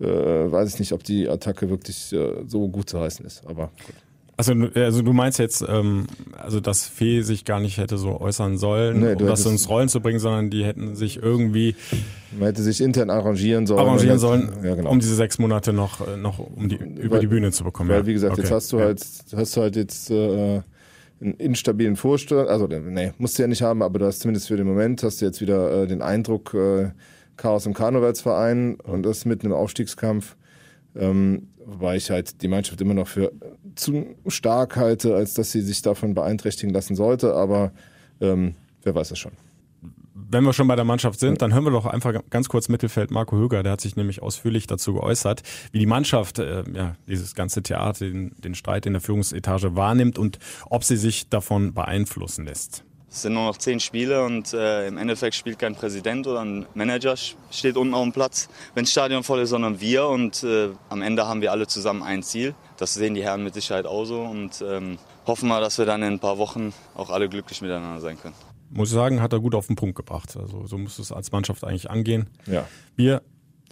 weiß ich nicht, ob die Attacke wirklich äh, so gut zu heißen ist. Aber gut. Also, also du meinst jetzt, ähm, also dass Fee sich gar nicht hätte so äußern sollen, Nee, um das ins Rollen zu bringen, sondern die hätten sich irgendwie man hätte sich intern arrangieren sollen. arrangieren sollen, ja, genau. um diese sechs Monate noch, äh, noch um die, über Weil- die Bühne zu bekommen. Weil ja. wie gesagt, jetzt Okay. hast du halt, hast du halt jetzt äh, einen instabilen Vorstand, also nee, musst du ja nicht haben, aber du hast zumindest für den Moment hast du jetzt wieder äh, den Eindruck, äh, Chaos im Karnevalsverein und das mitten im Aufstiegskampf. Ähm, wobei ich halt die Mannschaft immer noch für zu stark halte, als dass sie sich davon beeinträchtigen lassen sollte, aber ähm, wer weiß es schon. Wenn wir schon bei der Mannschaft sind, dann hören wir doch einfach ganz kurz Mittelfeld Marco Höger, der hat sich nämlich ausführlich dazu geäußert, wie die Mannschaft äh, ja, dieses ganze Theater, den, den Streit in der Führungsetage wahrnimmt und ob sie sich davon beeinflussen lässt. Es sind nur noch zehn Spiele und äh, im Endeffekt spielt kein Präsident oder ein Manager steht unten auf dem Platz, wenn das Stadion voll ist, sondern wir. Und äh, am Ende haben wir alle zusammen ein Ziel. Das sehen die Herren mit Sicherheit auch so und ähm, hoffen wir, dass wir dann in ein paar Wochen auch alle glücklich miteinander sein können. Muss ich sagen, hat er gut auf den Punkt gebracht. Also so muss es als Mannschaft eigentlich angehen. Ja. Wir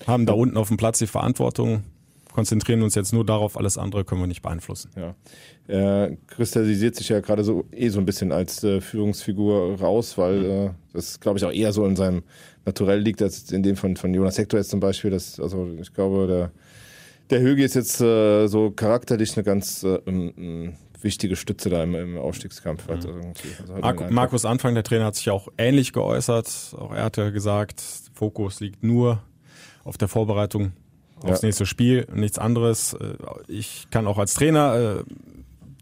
haben da unten auf dem Platz die Verantwortung, konzentrieren uns jetzt nur darauf, alles andere können wir nicht beeinflussen. Ja. Er kristallisiert sich ja gerade so eh so ein bisschen als äh, Führungsfigur raus, weil äh, das glaube ich auch eher so in seinem Naturell liegt, als in dem von, von Jonas Hector jetzt zum Beispiel. Das, also ich glaube, der, der Höge ist jetzt äh, so charakterlich eine ganz äh, ähm, ähm, wichtige Stütze da im, im Aufstiegskampf. Irgendwie. Also den Markus Anfang, der Trainer, hat sich auch ähnlich geäußert. Auch er hatte gesagt, Fokus liegt nur auf der Vorbereitung aufs Ja. nächste Spiel, nichts anderes. Äh, Ich kann auch als Trainer äh,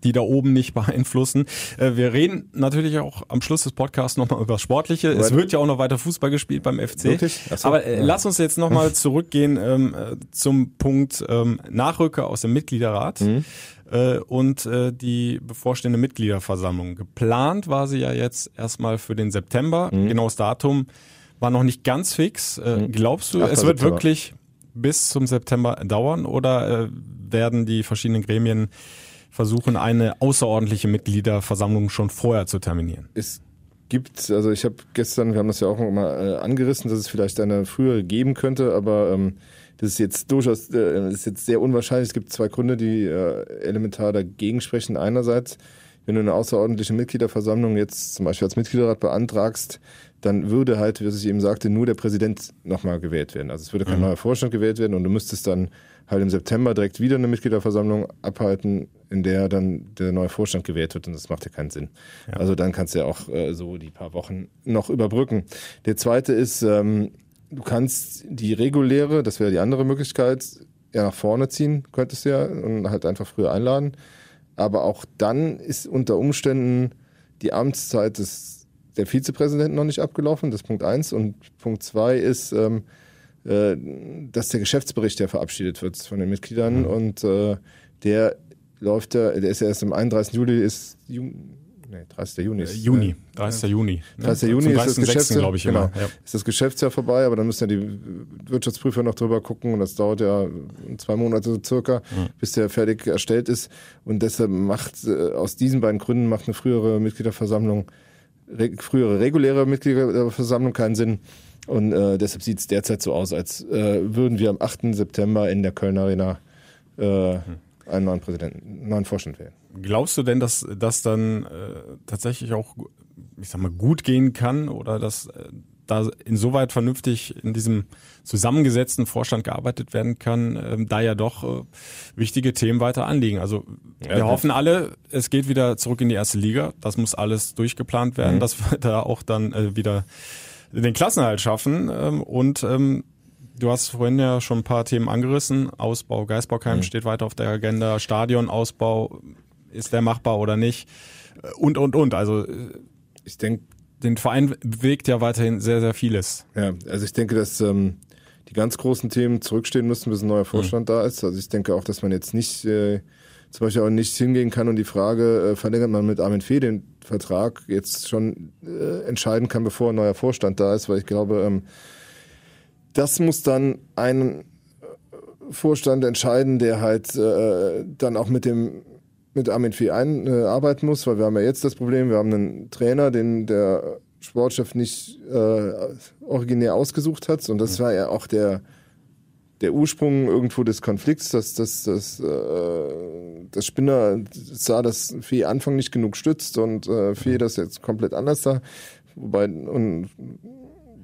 die da oben nicht beeinflussen. Äh, Wir reden natürlich auch am Schluss des Podcasts nochmal über das Sportliche. Es wird ja auch noch weiter Fußball gespielt beim FC. Ach so. Aber Ja. lass uns jetzt nochmal zurückgehen ähm, äh, zum Punkt ähm, Nachrücker aus dem Mitgliederrat Mhm. äh, und äh, die bevorstehende Mitgliederversammlung. Geplant war sie ja jetzt erstmal für den September. Mhm. Genaues Datum war noch nicht ganz fix. Äh, Glaubst du, 8. es wird September. wirklich bis zum September dauern oder äh, werden die verschiedenen Gremien versuchen, eine außerordentliche Mitgliederversammlung schon vorher zu terminieren? es gibt, also ich habe gestern, wir haben das ja auch mal äh, angerissen, dass es vielleicht eine frühere geben könnte, aber ähm, das ist jetzt durchaus, äh, ist jetzt sehr unwahrscheinlich. Es gibt zwei Gründe, die äh, elementar dagegen sprechen. Einerseits wenn du eine außerordentliche Mitgliederversammlung jetzt zum Beispiel als Mitgliederrat beantragst, dann würde halt, wie ich eben sagte, nur der Präsident nochmal gewählt werden. Also es würde kein mhm. neuer Vorstand gewählt werden und du müsstest dann halt im September direkt wieder eine Mitgliederversammlung abhalten, in der dann der neue Vorstand gewählt wird und das macht ja keinen Sinn. Ja. Also dann kannst du ja auch äh, so die paar Wochen noch überbrücken. Der zweite ist, ähm, du kannst die reguläre, das wäre die andere Möglichkeit, ja nach vorne ziehen, könntest du ja und halt einfach früher einladen. Aber auch dann ist unter Umständen die Amtszeit des, der Vizepräsidenten noch nicht abgelaufen, das ist Punkt eins. Und Punkt zwei ist, ähm, äh, dass der Geschäftsbericht ja verabschiedet wird von den Mitgliedern mhm. und äh, der läuft ja, der ist ja erst am 31. Juli, ist Juni, nee, 30. Juni. Ist, äh, Juni, 30. Juni. 30. Juni ist das Geschäftsjahr, glaube ich, genau, ja. ist das Geschäftsjahr vorbei, aber dann müssen ja die Wirtschaftsprüfer noch drüber gucken und das dauert ja zwei Monate circa, mhm. bis der fertig erstellt ist und deshalb macht äh, aus diesen beiden Gründen macht eine frühere Mitgliederversammlung, re, frühere reguläre Mitgliederversammlung keinen Sinn. Und äh, deshalb sieht es derzeit so aus, als äh, würden wir am 8. September in der Köln Arena äh, einen neuen Präsidenten, einen neuen Vorstand wählen. Glaubst du denn, dass das dann äh, tatsächlich auch, ich sag mal, gut gehen kann oder dass äh, da insoweit vernünftig in diesem zusammengesetzten Vorstand gearbeitet werden kann, ähm, da ja doch äh, wichtige Themen weiter anliegen. Also wir ja, hoffen alle, es geht wieder zurück in die erste Liga. Das muss alles durchgeplant werden, mhm. dass wir da auch dann äh, wieder den Klassenhalt schaffen. Ähm, und ähm, du hast vorhin ja schon ein paar Themen angerissen. Ausbau Geisbockheim mhm. steht weiter auf der Agenda. Stadionausbau, ist der machbar oder nicht? Und, und, und. Also ich denke, den Verein bewegt ja weiterhin sehr, sehr vieles. Ja, also ich denke, dass ähm, die ganz großen Themen zurückstehen müssen, bis ein neuer Vorstand mhm. da ist. Also ich denke auch, dass man jetzt nicht äh, zum Beispiel auch nicht hingehen kann und die Frage, äh, verlängert man mit Armin Fee den Vertrag, jetzt schon äh, entscheiden kann, bevor ein neuer Vorstand da ist, weil ich glaube, ähm, das muss dann ein äh, Vorstand entscheiden, der halt äh, dann auch mit dem mit Armin Fee einarbeiten äh, muss, weil wir haben ja jetzt das Problem, wir haben einen Trainer, den der Sportchef nicht äh, originär ausgesucht hat. Und das war ja auch der der Ursprung irgendwo des Konflikts, dass, dass, dass äh, das Spinner sah, dass Fee Anfang nicht genug stützt und äh, Fee das jetzt komplett anders sah. Wobei und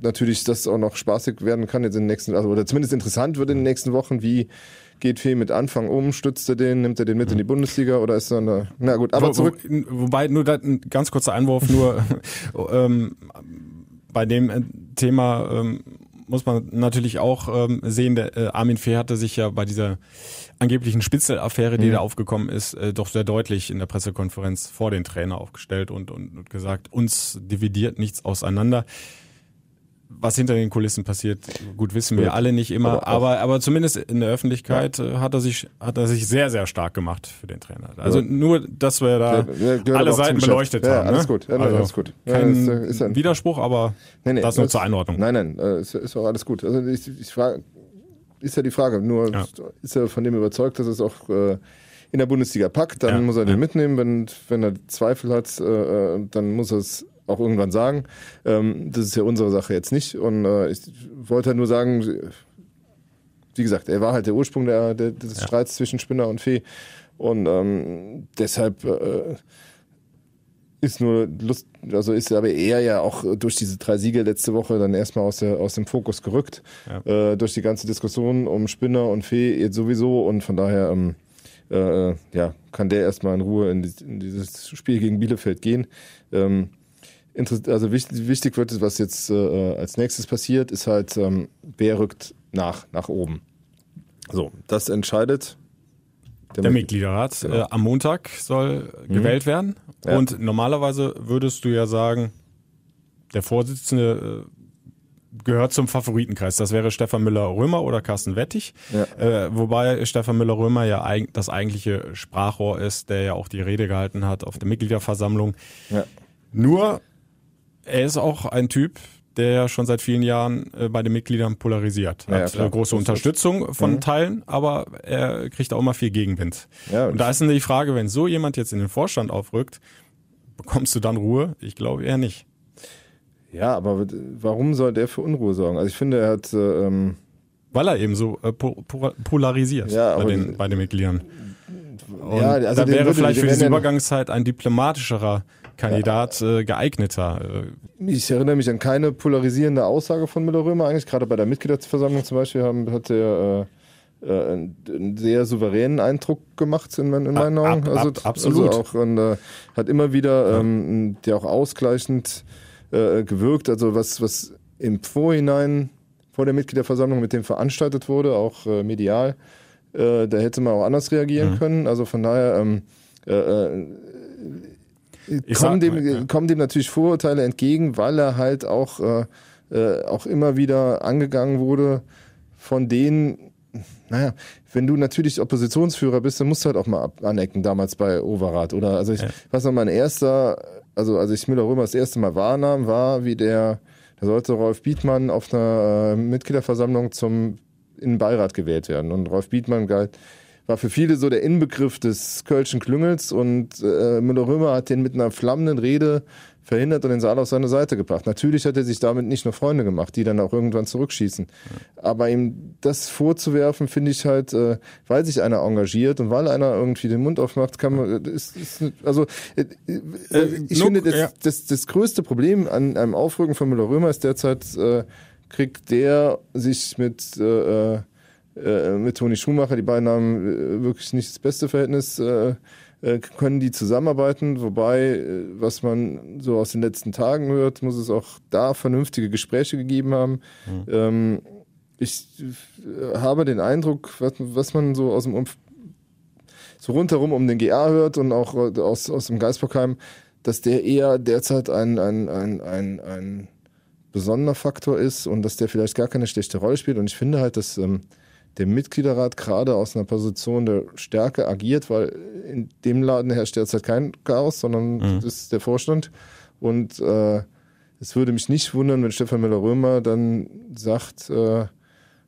natürlich das auch noch spaßig werden kann jetzt in den nächsten, also oder zumindest interessant wird in den nächsten Wochen, wie geht Fee mit Anfang um, stützt er den, nimmt er den mit in die Bundesliga oder ist er eine, na gut, aber zurück. Wo, wobei, nur da, ein ganz kurzer Einwurf, nur ähm, bei dem Thema ähm, muss man natürlich auch ähm, sehen, der äh, Armin Fee hatte sich ja bei dieser angeblichen Spitzelaffäre, die mhm. da aufgekommen ist, äh, doch sehr deutlich in der Pressekonferenz vor den Trainer aufgestellt und, und, und gesagt, uns dividiert nichts auseinander was hinter den Kulissen passiert, gut wissen wir alle nicht immer, aber, aber, zumindest in der Öffentlichkeit ja. Äh, hat er sich hat er sich sehr sehr stark gemacht für den Trainer. Also ja. nur, dass wir da ja, alle Seiten beleuchtet haben. Ja, alles ne? gut, ja, also alles gut. Kein ist, ist ein, Widerspruch, aber nee, nee, das nur zur Einordnung. Nein, nein, äh, ist, ist auch alles gut. Also ich, ich frage, ist ja die Frage. Nur ist er von dem überzeugt, dass es auch äh, in der Bundesliga packt, dann muss er den mitnehmen. Wenn wenn er Zweifel hat, äh, äh dann muss er es auch irgendwann sagen. Ähm, das ist ja unsere Sache jetzt nicht. Und äh, ich wollte halt nur sagen, wie gesagt, er war halt der Ursprung der, der des ja. Streits zwischen Spinner und Fee. Und ähm, deshalb äh, ist nur Lust, also ist aber eher ja auch durch diese drei Siege letzte Woche dann erstmal aus, der, aus dem Fokus gerückt. Ja. Äh, durch die ganze Diskussion um Spinner und Fee jetzt sowieso. Und von daher ähm, äh, ja, kann der erstmal in Ruhe in, die, in, dieses Spiel gegen Bielefeld gehen. Ähm, also wichtig, wichtig wird, was jetzt äh, als nächstes passiert, ist halt, ähm, wer rückt nach, nach oben. So, das entscheidet der, der Mitgliederrat. Genau. Äh, am Montag soll mhm. gewählt werden. Ja. Und normalerweise würdest du ja sagen, der Vorsitzende äh, gehört zum Favoritenkreis. Das wäre Stefan Müller-Römer oder Carsten Wettig. Ja. Äh, wobei Stefan Müller-Römer ja eig das eigentliche Sprachrohr ist, der ja auch die Rede gehalten hat auf der Mitgliederversammlung. Ja. Nur er ist auch ein Typ, der ja schon seit vielen Jahren äh, bei den Mitgliedern polarisiert. Hat ja, große Unterstützung von mhm. Teilen, aber er kriegt auch immer viel Gegenwind. Ja, und da ist dann die Frage, wenn so jemand jetzt in den Vorstand aufrückt, bekommst du dann Ruhe? Ich glaube eher nicht. Ja, aber warum soll der für Unruhe sorgen? Also ich finde, er hat... Äh, ähm Weil er eben so äh, po polarisiert ja, bei, den, bei den Mitgliedern Und ja, also da wäre vielleicht für diese Übergangszeit ein diplomatischerer Kandidat äh, geeigneter. Ich erinnere mich an keine polarisierende Aussage von Müller-Römer eigentlich. Gerade bei der Mitgliederversammlung zum Beispiel haben, hat er äh, äh, einen sehr souveränen Eindruck gemacht in, in meinen Augen. Also, ab, absolut. Also auch, und, äh, hat immer wieder ähm, der auch ausgleichend äh, gewirkt. Also was, was im Vorhinein vor der Mitgliederversammlung mit dem veranstaltet wurde, auch äh, medial, äh, da hätte man auch anders reagieren mhm. können. Also von daher ähm, äh, äh kommen, dem, ja. kommen dem natürlich Vorurteile entgegen, weil er halt auch, äh, äh, auch immer wieder angegangen wurde von denen, naja, wenn du natürlich Oppositionsführer bist, dann musst du halt auch mal anecken, damals bei Overath. Oder also ich ja. weiß noch, mein erster, also als ich Müller-Römer das erste Mal wahrnahm, war, wie der, da sollte Rolf Bietmann auf einer äh, Mitgliederversammlung zum in den Beirat gewählt werden. Und Rolf Bietmann galt war für viele so der Inbegriff des Kölschen Klüngels und äh, Müller-Römer hat den mit einer flammenden Rede verhindert und den Saal auf seine Seite gebracht. Natürlich hat er sich damit nicht nur Freunde gemacht, die dann auch irgendwann zurückschießen. Ja. Aber ihm das vorzuwerfen, finde ich halt, äh, weil sich einer engagiert und weil einer irgendwie den Mund aufmacht, kann man, ist, ist, also äh, äh, ich finde, das, ja. das, das größte Problem an einem Aufrücken von Müller-Römer ist derzeit, äh, kriegt der sich mit äh, mit Toni Schumacher. Die beiden haben äh, wirklich nicht das beste Verhältnis. Äh, äh, können die zusammenarbeiten, wobei, was man so aus den letzten Tagen hört, muss es auch da vernünftige Gespräche gegeben haben. Mhm. Ähm, ich habe den Eindruck, was, was man so aus dem Umf so rundherum um den GA hört und auch aus, aus dem Geisbockheim, dass der eher derzeit ein, ein, ein, ein, ein besonderer Faktor ist und dass der vielleicht gar keine schlechte Rolle spielt. Und ich finde halt, dass ähm, der Mitgliederrat gerade aus einer Position der Stärke agiert, weil in dem Laden herrscht derzeit kein Chaos, sondern mhm. das ist der Vorstand. Und äh, es würde mich nicht wundern, wenn Stefan Müller-Römer dann sagt, äh,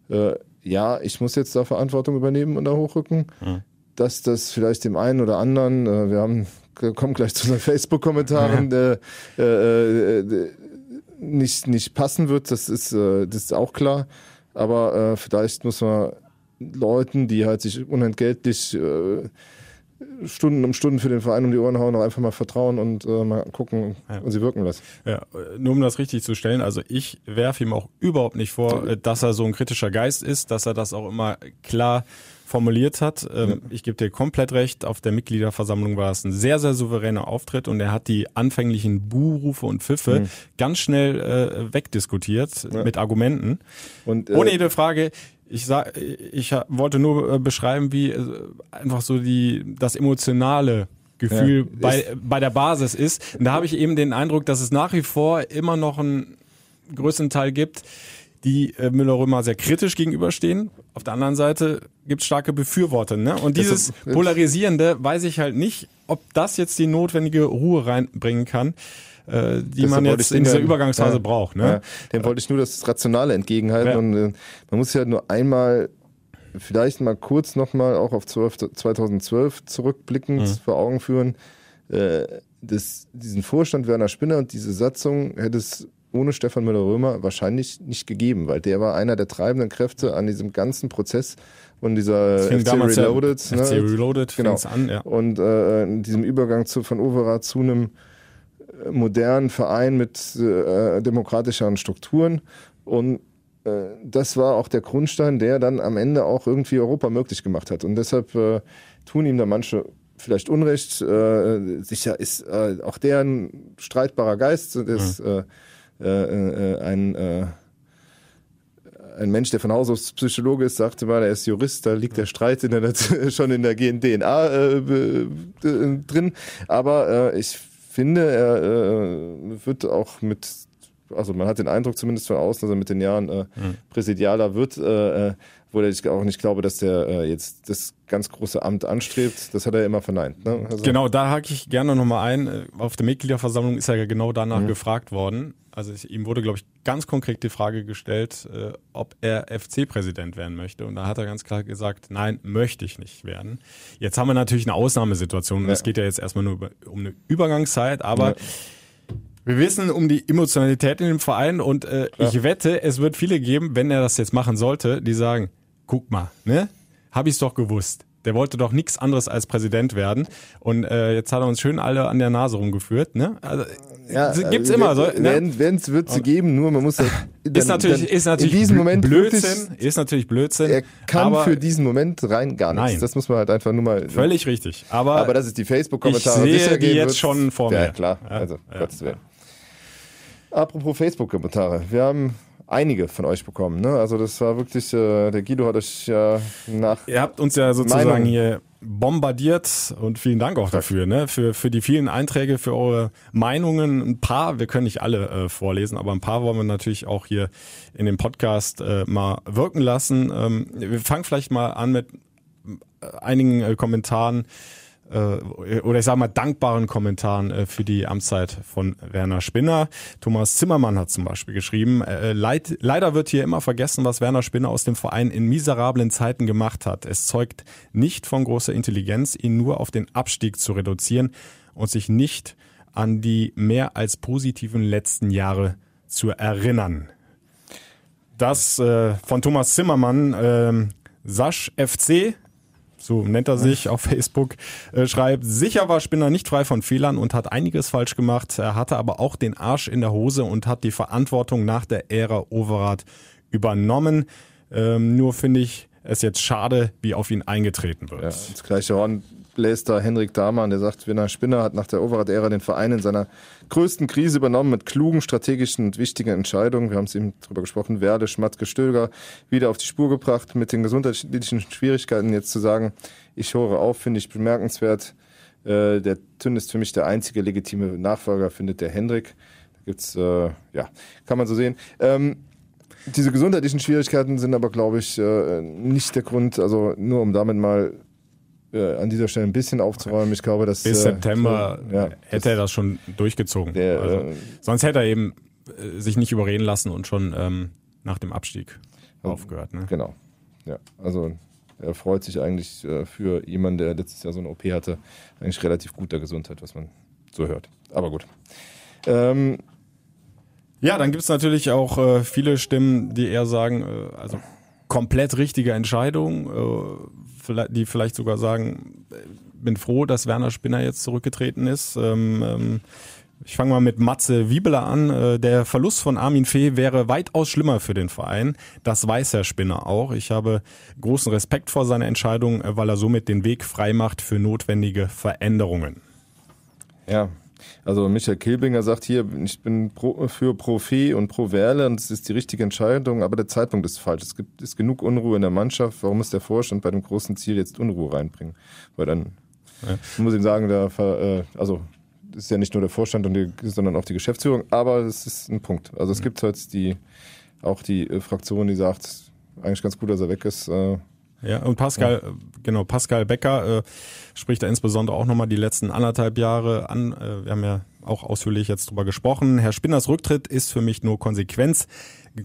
äh, ja, ich muss jetzt da Verantwortung übernehmen und da hochrücken, mhm. dass das vielleicht dem einen oder anderen, äh, wir haben kommen gleich zu den Facebook-Kommentaren, mhm. äh, äh, nicht, nicht passen wird, das ist, äh, das ist auch klar. Aber äh, vielleicht muss man Leuten, die halt sich unentgeltlich äh, Stunden um Stunden für den Verein um die Ohren hauen, auch einfach mal vertrauen und äh, mal gucken ja. und sie wirken lassen. Ja, nur um das richtig zu stellen, also ich werfe ihm auch überhaupt nicht vor, dass er so ein kritischer Geist ist, dass er das auch immer klar formuliert hat. Ähm, ja. Ich gebe dir komplett recht, auf der Mitgliederversammlung war es ein sehr, sehr souveräner Auftritt und er hat die anfänglichen Buhrufe und Pfiffe mhm. ganz schnell äh, wegdiskutiert ja. mit Argumenten. Und, äh, Ohne jede Frage, ich sag, ich wollte nur äh, beschreiben, wie äh, einfach so die das emotionale Gefühl ja, bei bei der Basis ist. Und da habe ich eben den Eindruck, dass es nach wie vor immer noch einen größeren Teil gibt, die äh, Müller-Römer sehr kritisch gegenüberstehen. Auf der anderen Seite gibt es starke Befürworter. Ne? Und dieses Polarisierende weiß ich halt nicht, ob das jetzt die notwendige Ruhe reinbringen kann äh, die man jetzt in dieser Übergangsphase ja, braucht. Ne? Ja, dem wollte ich nur das Rationale entgegenhalten. Ja. Und äh, man muss ja nur einmal, vielleicht mal kurz nochmal auch auf 12, 2012 zurückblickend mhm. vor Augen führen. Äh, das, diesen Vorstand Werner Spinner und diese Satzung hätte es ohne Stefan Müller-Römer wahrscheinlich nicht gegeben, weil der war einer der treibenden Kräfte an diesem ganzen Prozess und dieser FC Reloaded. Ja, ne? FC Reloaded genau. an, ja. Und äh, in diesem Übergang zu, von Overath zu einem modernen Verein mit äh, demokratischeren Strukturen. Und äh, das war auch der Grundstein, der dann am Ende auch irgendwie Europa möglich gemacht hat. Und deshalb äh, tun ihm da manche vielleicht Unrecht. Äh, sicher ist äh, auch der ein streitbarer Geist, ist mhm. äh, äh, ein äh, ein Mensch, der von Haus aus Psychologe ist, sagte mal, er ist Jurist, da liegt der Streit in der, schon in der DNA äh, drin. Aber äh, ich finde, er äh, wird auch mit, also man hat den Eindruck zumindest von außen, dass er mit den Jahren äh, mhm. Präsidialer wird, äh, äh wo ich auch nicht glaube, dass der äh, jetzt das ganz große Amt anstrebt. Das hat er immer verneint. Ne? Also genau, da hake ich gerne nochmal ein. Äh, auf der Mitgliederversammlung ist er ja genau danach mhm. gefragt worden. Also ihm wurde, glaube ich, ganz konkret die Frage gestellt, äh, ob er FC-Präsident werden möchte. Und da hat er ganz klar gesagt, nein, möchte ich nicht werden. Jetzt haben wir natürlich eine Ausnahmesituation. Ja. Es geht ja jetzt erstmal nur um eine Übergangszeit, aber ja. Wir wissen um die Emotionalität in dem Verein und äh, ja. ich wette, es wird viele geben, wenn er das jetzt machen sollte, die sagen, guck mal, ne? Hab ich's doch gewusst. Der wollte doch nichts anderes als Präsident werden. Und äh, jetzt hat er uns schön alle an der Nase rumgeführt. Ne? Also, Ja, gibt's äh, immer so. Ne? werden, werden, wird sie geben, nur man muss ja Ist natürlich, ist natürlich in diesem Moment Blödsinn. wirklich, Ist natürlich Blödsinn. er kann für diesen Moment rein gar nichts. Nein. Das muss man halt einfach nur mal. völlig richtig. Aber, Aber dass es die Facebook-Kommentare Ich sehe die jetzt wird, schon vor mir. Ja, klar. Also, ja. Gottes Willen. Apropos Facebook-Kommentare. Wir haben einige von euch bekommen. Ne? Also das war wirklich, äh, der Guido hat euch ja nach Ihr habt uns ja sozusagen Meinung. hier bombardiert und vielen Dank auch dafür, ne? Für, für die vielen Einträge, für eure Meinungen. Ein paar, wir können nicht alle äh, vorlesen, aber ein paar wollen wir natürlich auch hier in dem Podcast äh, mal wirken lassen. Ähm, wir fangen vielleicht mal an mit äh, einigen äh, Kommentaren äh, oder ich sage mal dankbaren Kommentaren äh, für die Amtszeit von Werner Spinner. Thomas Zimmermann hat zum Beispiel geschrieben, äh, leid, leider wird hier immer vergessen, was Werner Spinner aus dem Verein in miserablen Zeiten gemacht hat. Es zeugt nicht von großer Intelligenz, ihn nur auf den Abstieg zu reduzieren und sich nicht an die mehr als positiven letzten Jahre zu erinnern. Das äh, von Thomas Zimmermann, ähm, Sasch FC, so nennt er sich auf Facebook, äh, schreibt, sicher war Spinner nicht frei von Fehlern und hat einiges falsch gemacht. Er hatte aber auch den Arsch in der Hose und hat die Verantwortung nach der Ära Overath übernommen. Ähm, nur finde ich es jetzt schade, wie auf ihn eingetreten wird. Ja, das gleiche Horn bläst da Henrik Dahmann, der sagt, Werner Spinner hat nach der Overath-Ära den Verein in seiner größten Krise übernommen mit klugen, strategischen und wichtigen Entscheidungen. Wir haben es eben drüber gesprochen, Werle, Schmatke, Stöger wieder auf die Spur gebracht mit den gesundheitlichen Schwierigkeiten. Jetzt zu sagen, ich höre auf, finde ich bemerkenswert. Äh, der Tünn ist für mich der einzige legitime Nachfolger, findet der Hendrik. Da gibt's, äh, ja, kann man so sehen. Ähm, diese gesundheitlichen Schwierigkeiten sind aber, glaube ich, äh, nicht der Grund, also nur um damit mal äh, an dieser Stelle ein bisschen aufzuräumen. Ich glaube, dass Bis äh, September so, ja, hätte er das schon durchgezogen. Der, also, äh, sonst hätte er eben äh, sich nicht überreden lassen und schon ähm, nach dem Abstieg aufgehört. Ne? Genau. Ja, also er freut sich eigentlich äh, für jemanden, der letztes Jahr so eine OP hatte, eigentlich relativ guter Gesundheit, was man so hört. Aber gut. Ähm, Ja, dann gibt's natürlich auch äh, viele Stimmen, die eher sagen, äh, also komplett richtige Entscheidung, äh, die vielleicht sogar sagen, äh, bin froh, dass Werner Spinner jetzt zurückgetreten ist. Ähm, ähm, ich fange mal mit Matze Wiebeler an. Äh, Der Verlust von Armin Fee wäre weitaus schlimmer für den Verein. Das weiß Herr Spinner auch. Ich habe großen Respekt vor seiner Entscheidung, äh, weil er somit den Weg frei macht für notwendige Veränderungen. Ja, also Michael Kilbinger sagt hier, ich bin pro, für Pro Fee und Pro Werle und es ist die richtige Entscheidung, aber der Zeitpunkt ist falsch. Es gibt ist genug Unruhe in der Mannschaft. Warum muss der Vorstand bei dem großen Ziel jetzt Unruhe reinbringen? Weil dann ich muss ihm sagen, Ver- äh, also ist ja nicht nur der Vorstand, und die, sondern auch die Geschäftsführung, aber es ist ein Punkt. Also es gibt halt die auch die äh, Fraktion, die sagt, eigentlich ganz gut, dass er weg ist. Äh, Ja, und Pascal, äh, genau, Pascal Becker äh, spricht da insbesondere auch nochmal die letzten anderthalb Jahre an. Äh, wir haben ja auch ausführlich jetzt drüber gesprochen. Herr Spinners Rücktritt ist für mich nur Konsequenz.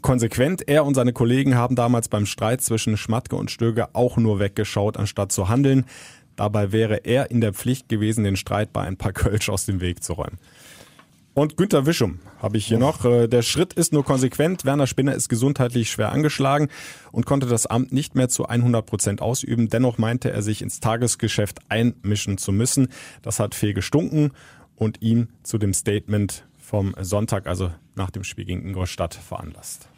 Konsequent, er und seine Kollegen haben damals beim Streit zwischen Schmatke und Stöger auch nur weggeschaut, anstatt zu handeln. Dabei wäre er in der Pflicht gewesen, den Streit bei ein paar Kölsch aus dem Weg zu räumen. Und Günter Wischum habe ich hier noch. Äh, Der Schritt ist nur konsequent. Werner Spinner ist gesundheitlich schwer angeschlagen und konnte das Amt nicht mehr zu 100 Prozent ausüben. Dennoch meinte er sich ins Tagesgeschäft einmischen zu müssen. Das hat Fee gestunken und ihn zu dem Statement vom Sonntag, also nach dem Spiel gegen Ingolstadt, veranlasst.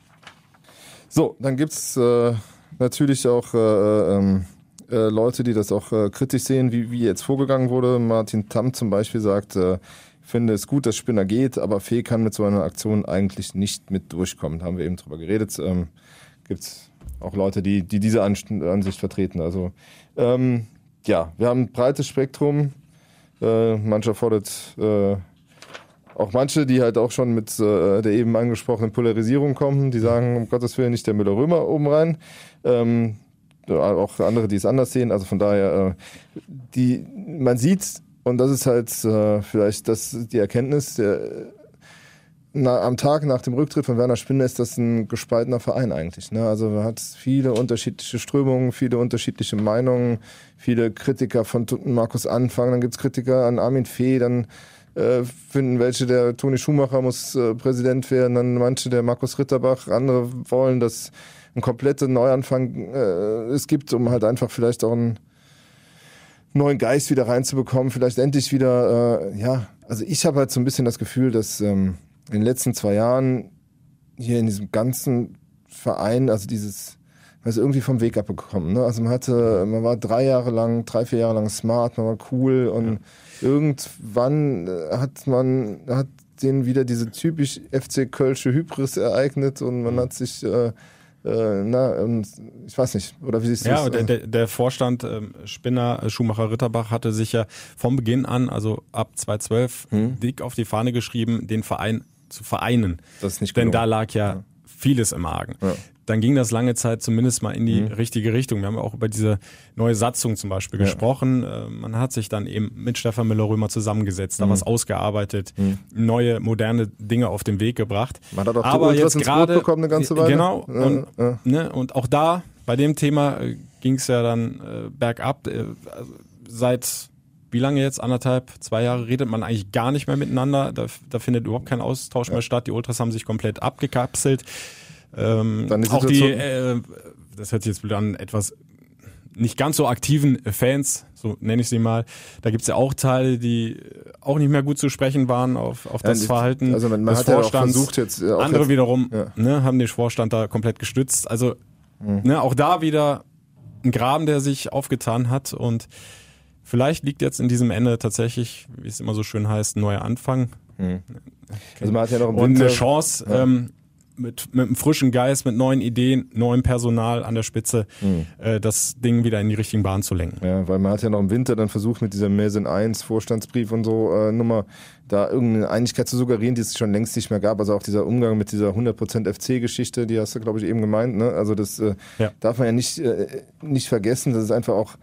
So, dann gibt's äh, natürlich auch äh, ähm, äh, Leute, die das auch äh, kritisch sehen, wie, wie jetzt vorgegangen wurde. Martin Tamm zum Beispiel sagt, äh, finde es gut, dass Spinner geht, aber Fee kann mit so einer Aktion eigentlich nicht mit durchkommen. Haben wir eben drüber geredet. Ähm, gibt's auch Leute, die, die diese Ansicht vertreten. Also ähm, ja, wir haben ein breites Spektrum. Äh, mancher fordert äh, auch manche, die halt auch schon mit äh, der eben angesprochenen Polarisierung kommen, die sagen, um Gottes Willen nicht der Müller-Römer oben rein. Ähm, auch andere, die es anders sehen. Also von daher, äh, die, man sieht, und das ist halt äh, vielleicht das, die Erkenntnis, der, na, am Tag nach dem Rücktritt von Werner Spinner ist das ein gespaltener Verein eigentlich. Ne? Also man hat viele unterschiedliche Strömungen, viele unterschiedliche Meinungen, viele Kritiker von Markus Anfang, dann gibt's Kritiker an Armin Fee, dann äh, finden welche, der Toni Schumacher muss äh, Präsident werden, dann manche der Markus Ritterbach, andere wollen, dass ein kompletter Neuanfang äh, es gibt, um halt einfach vielleicht auch ein neuen Geist wieder reinzubekommen, vielleicht endlich wieder, äh, ja, also ich habe halt so ein bisschen das Gefühl, dass ähm, in den letzten zwei Jahren hier in diesem ganzen Verein, also dieses, man ist irgendwie vom Weg abgekommen. Ne? Also man hatte, man war drei Jahre lang, drei, vier Jahre lang smart, man war cool und ja. irgendwann hat man, hat denen wieder diese typisch FC Kölsche Hybris ereignet und man hat sich äh, na, ich weiß nicht, oder wie siehst du Ja, das? Der, der Vorstand ähm, Spinner, äh, Schumacher Ritterbach hatte sich ja vom Beginn an, also ab 2012, hm. dick auf die Fahne geschrieben, den Verein zu vereinen. Das ist nicht Denn da lag ja, ja, vieles im Argen. Ja dann ging das lange Zeit zumindest mal in die mhm. richtige Richtung. Wir haben auch über diese neue Satzung zum Beispiel ja. gesprochen. Äh, man hat sich dann eben mit Stefan Müller-Römer zusammengesetzt, mhm. da was ausgearbeitet, mhm. neue, moderne Dinge auf den Weg gebracht. Man hat auch Aber die jetzt gerade bekommen eine ganze Weile. Genau. Ja, und, ja. Ne, und auch da, bei dem Thema äh, ging es ja dann äh, bergab. Äh, seit wie lange jetzt? Anderthalb, zwei Jahre redet man eigentlich gar nicht mehr miteinander. Da, da findet überhaupt kein Austausch mehr statt. Die Ultras haben sich komplett abgekapselt. Ähm, auch die, äh, das hört sich jetzt wieder an, etwas nicht ganz so aktiven Fans, so nenne ich sie mal, da gibt's ja auch Teile, die auch nicht mehr gut zu sprechen waren auf, auf das ja, Verhalten also man, man des Vorstands. Ja versucht jetzt, äh, Andere jetzt, wiederum ja. ne, haben den Vorstand da komplett gestützt. Also mhm. ne, auch da wieder ein Graben, der sich aufgetan hat und vielleicht liegt jetzt in diesem Ende tatsächlich, wie es immer so schön heißt, ein neuer Anfang. Mhm. Also man hat ja noch und eine Chance, ähm, mit, mit einem frischen Geist, mit neuen Ideen, neuem Personal an der Spitze, mhm. äh, das Ding wieder in die richtigen Bahnen zu lenken. Ja, weil man hat ja noch im Winter dann versucht, mit dieser Mesin 1 Vorstandsbrief und so äh, Nummer da irgendeine Einigkeit zu suggerieren, die es schon längst nicht mehr gab. Also auch dieser Umgang mit dieser 100% FC-Geschichte, die hast du, glaube ich, eben gemeint. Ne? Also das äh, ja. darf man ja nicht, äh, nicht vergessen, dass es einfach auch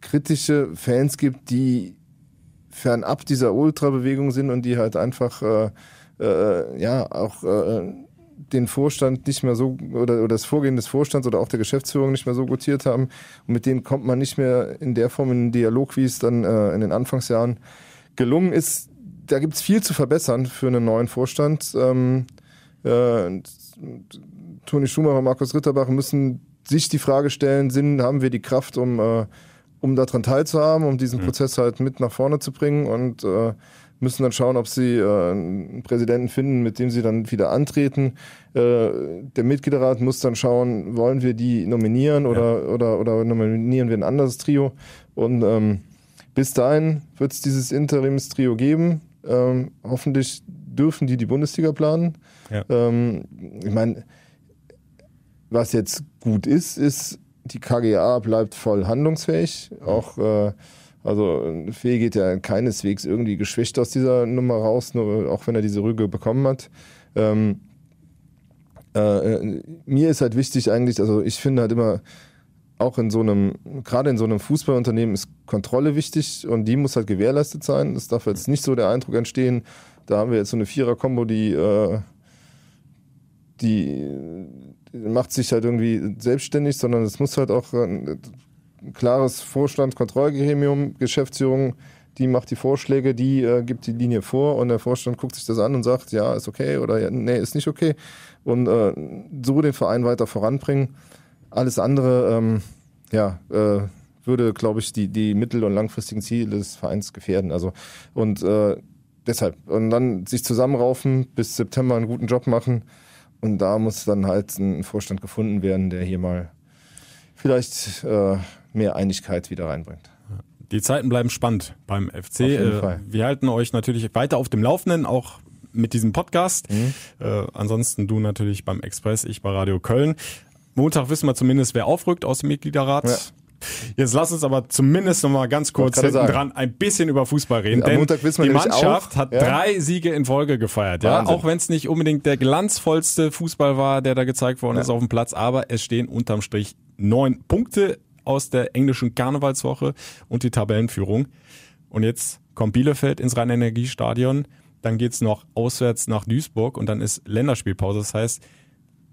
kritische Fans gibt, die fernab dieser Ultra-Bewegung sind und die halt einfach äh, äh, ja auch den Vorstand nicht mehr so oder, oder das Vorgehen des Vorstands oder auch der Geschäftsführung nicht mehr so gutiert haben. Und mit denen kommt man nicht mehr in der Form in den Dialog, wie es dann äh, in den Anfangsjahren gelungen ist. Da gibt es viel zu verbessern für einen neuen Vorstand. Ähm, äh, Toni Schumacher, Markus Ritterbach müssen sich die Frage stellen, sind, haben wir die Kraft, um, äh, um daran teilzuhaben, um diesen mhm. Prozess halt mit nach vorne zu bringen und äh, müssen dann schauen, ob sie äh, einen Präsidenten finden, mit dem sie dann wieder antreten. Äh, der Mitgliederrat muss dann schauen, wollen wir die nominieren oder, ja. oder, oder nominieren wir ein anderes Trio. Und ähm, bis dahin wird es dieses Interimstrio geben. Ähm, hoffentlich dürfen die die Bundesliga planen. Ja. Ähm, ich meine, was jetzt gut ist, ist, die KGA bleibt voll handlungsfähig. Auch äh, also Fee geht ja keineswegs irgendwie geschwächt aus dieser Nummer raus, nur, auch wenn er diese Rüge bekommen hat. Ähm, äh, mir ist halt wichtig eigentlich, also ich finde halt immer, auch in so einem, gerade in so einem Fußballunternehmen ist Kontrolle wichtig und die muss halt gewährleistet sein. Es darf jetzt nicht so der Eindruck entstehen, da haben wir jetzt so eine Vierer-Kombo, die, äh, die macht sich halt irgendwie selbstständig, sondern es muss halt auch äh, klares Vorstand, Kontrollgremium, Geschäftsführung, die macht die Vorschläge, die äh, gibt die Linie vor und der Vorstand guckt sich das an und sagt, ja, ist okay oder ja, nee, ist nicht okay. Und äh, so den Verein weiter voranbringen. Alles andere, ähm, ja, äh, würde, glaube ich, die, die mittel- und langfristigen Ziele des Vereins gefährden. Also und äh, deshalb. Und dann sich zusammenraufen, bis September einen guten Job machen. Und da muss dann halt ein Vorstand gefunden werden, der hier mal vielleicht äh, mehr Einigkeit wieder reinbringt. Die Zeiten bleiben spannend beim FC. Äh, wir halten euch natürlich weiter auf dem Laufenden, auch mit diesem Podcast. Mhm. Äh, ansonsten du natürlich beim Express, ich bei Radio Köln. Montag wissen wir zumindest, wer aufrückt aus dem Mitgliederrat. Ja. Jetzt lass uns aber zumindest noch mal ganz kurz hinten sagen. dran ein bisschen über Fußball reden. Am denn die Mannschaft auch. hat ja. drei Siege in Folge gefeiert. Ja, auch wenn es nicht unbedingt der glanzvollste Fußball war, der da gezeigt worden ja. ist auf dem Platz, aber es stehen unterm Strich neun Punkte aus der englischen Karnevalswoche und die Tabellenführung. Und jetzt kommt Bielefeld ins Rhein-Energiestadion. Dann geht's noch auswärts nach Duisburg und dann ist Länderspielpause. Das heißt,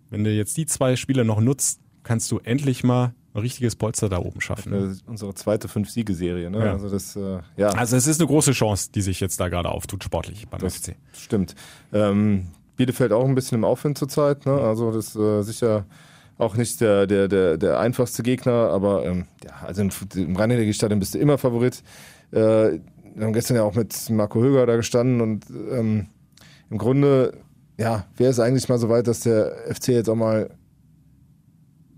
wenn du jetzt die zwei Spiele noch nutzt, kannst du endlich mal ein richtiges Polster da oben schaffen. Unsere zweite Fünf-Siegeserie. Ne? Ja. Also, das, äh, ja. also es ist eine große Chance, die sich jetzt da gerade auftut, sportlich beim das FC. Stimmt. Ähm, Bielefeld auch ein bisschen im Aufwind zurzeit. Ne? Also das äh, sicher auch nicht der, der, der, der einfachste Gegner, aber ähm, ja, also im, im Rhein-Energiestadion bist du immer Favorit. Äh, wir haben gestern ja auch mit Marco Höger da gestanden und ähm, im Grunde, ja, wäre es eigentlich mal so weit, dass der FC jetzt auch mal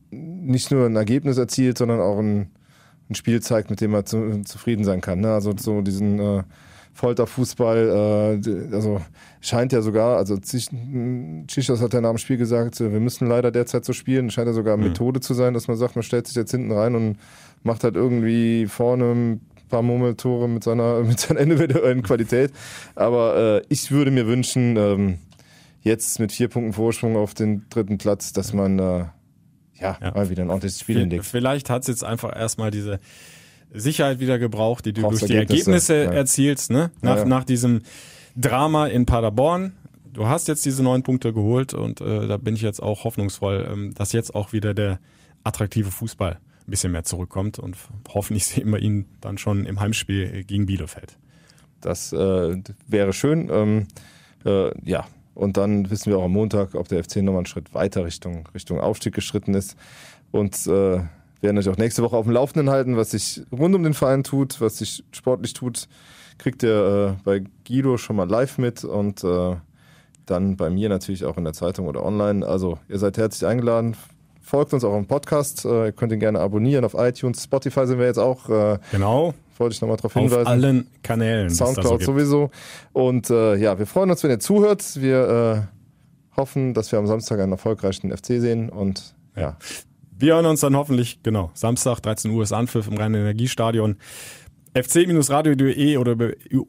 nicht nur ein Ergebnis erzielt, sondern auch ein, ein Spiel zeigt, mit dem er zu, zufrieden sein kann. Ne? Also so diesen äh, Folterfußball, äh, also scheint ja sogar, also Chichos hat ja nach dem Spiel gesagt, wir müssen leider derzeit so spielen, scheint ja sogar mhm. Methode zu sein, dass man sagt, man stellt sich jetzt hinten rein und macht halt irgendwie vorne ein paar Murmeltore mit seiner, mit seiner individuellen Qualität. Aber äh, ich würde mir wünschen, ähm, jetzt mit vier Punkten Vorsprung auf den dritten Platz, dass man äh, ja, ja, mal wieder ein ordentliches Spiel hinlegt. Vielleicht hat es jetzt einfach erstmal diese Sicherheit wieder gebraucht, die du durch die Ergebnisse ja. erzielst, ne? Nach, ja, nach diesem Drama in Paderborn. Du hast jetzt diese neun Punkte geholt und äh, da bin ich jetzt auch hoffnungsvoll, ähm, dass jetzt auch wieder der attraktive Fußball ein bisschen mehr zurückkommt und hoffentlich sehen wir ihn dann schon im Heimspiel gegen Bielefeld. Das äh, wäre schön. Ähm, äh, ja, und dann wissen wir auch am Montag, ob der FC nochmal einen Schritt weiter Richtung, Richtung Aufstieg geschritten ist. Und äh, werden euch auch nächste Woche auf dem Laufenden halten, was sich rund um den Verein tut, was sich sportlich tut. Kriegt ihr äh, bei Guido schon mal live mit und äh, dann bei mir natürlich auch in der Zeitung oder online. Also ihr seid herzlich eingeladen. Folgt uns auch im Podcast. Äh, ihr könnt ihn gerne abonnieren auf iTunes. Spotify sind wir jetzt auch. Äh, genau. Wollte ich nochmal darauf hinweisen. Auf allen Kanälen. Soundcloud so sowieso. Und äh, ja, wir freuen uns, wenn ihr zuhört. Wir äh, hoffen, dass wir am Samstag einen erfolgreichen FC sehen. Und ja. Wir hören uns dann hoffentlich, genau, Samstag, 13 Uhr ist Anpfiff im Rhein-Energiestadion. fc-radio.de oder,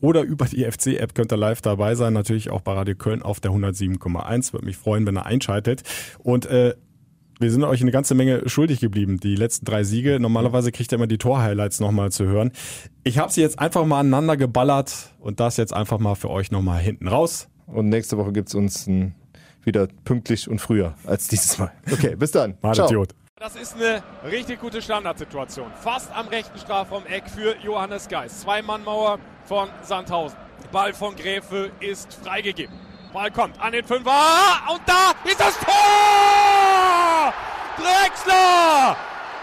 oder über die FC-App könnt ihr live dabei sein. Natürlich auch bei Radio Köln auf der 107,1. Würde mich freuen, wenn ihr einschaltet. Und äh, wir sind euch eine ganze Menge schuldig geblieben, die letzten drei Siege. Normalerweise kriegt ihr immer die Tor-Highlights nochmal zu hören. Ich habe sie jetzt einfach mal aneinander geballert und das jetzt einfach mal für euch nochmal hinten raus. Und nächste Woche gibt's uns ein, wieder pünktlich und früher als dieses Mal. Okay, bis dann. Ciao. Idiot. Das ist eine richtig gute Standardsituation. Fast am rechten Strafraum-Eck für Johannes Geist. Zwei-Mann-Mauer von Sandhausen. Ball von Gräfe ist freigegeben. Ball kommt an den Fünfer und da ist das Tor! Drexler!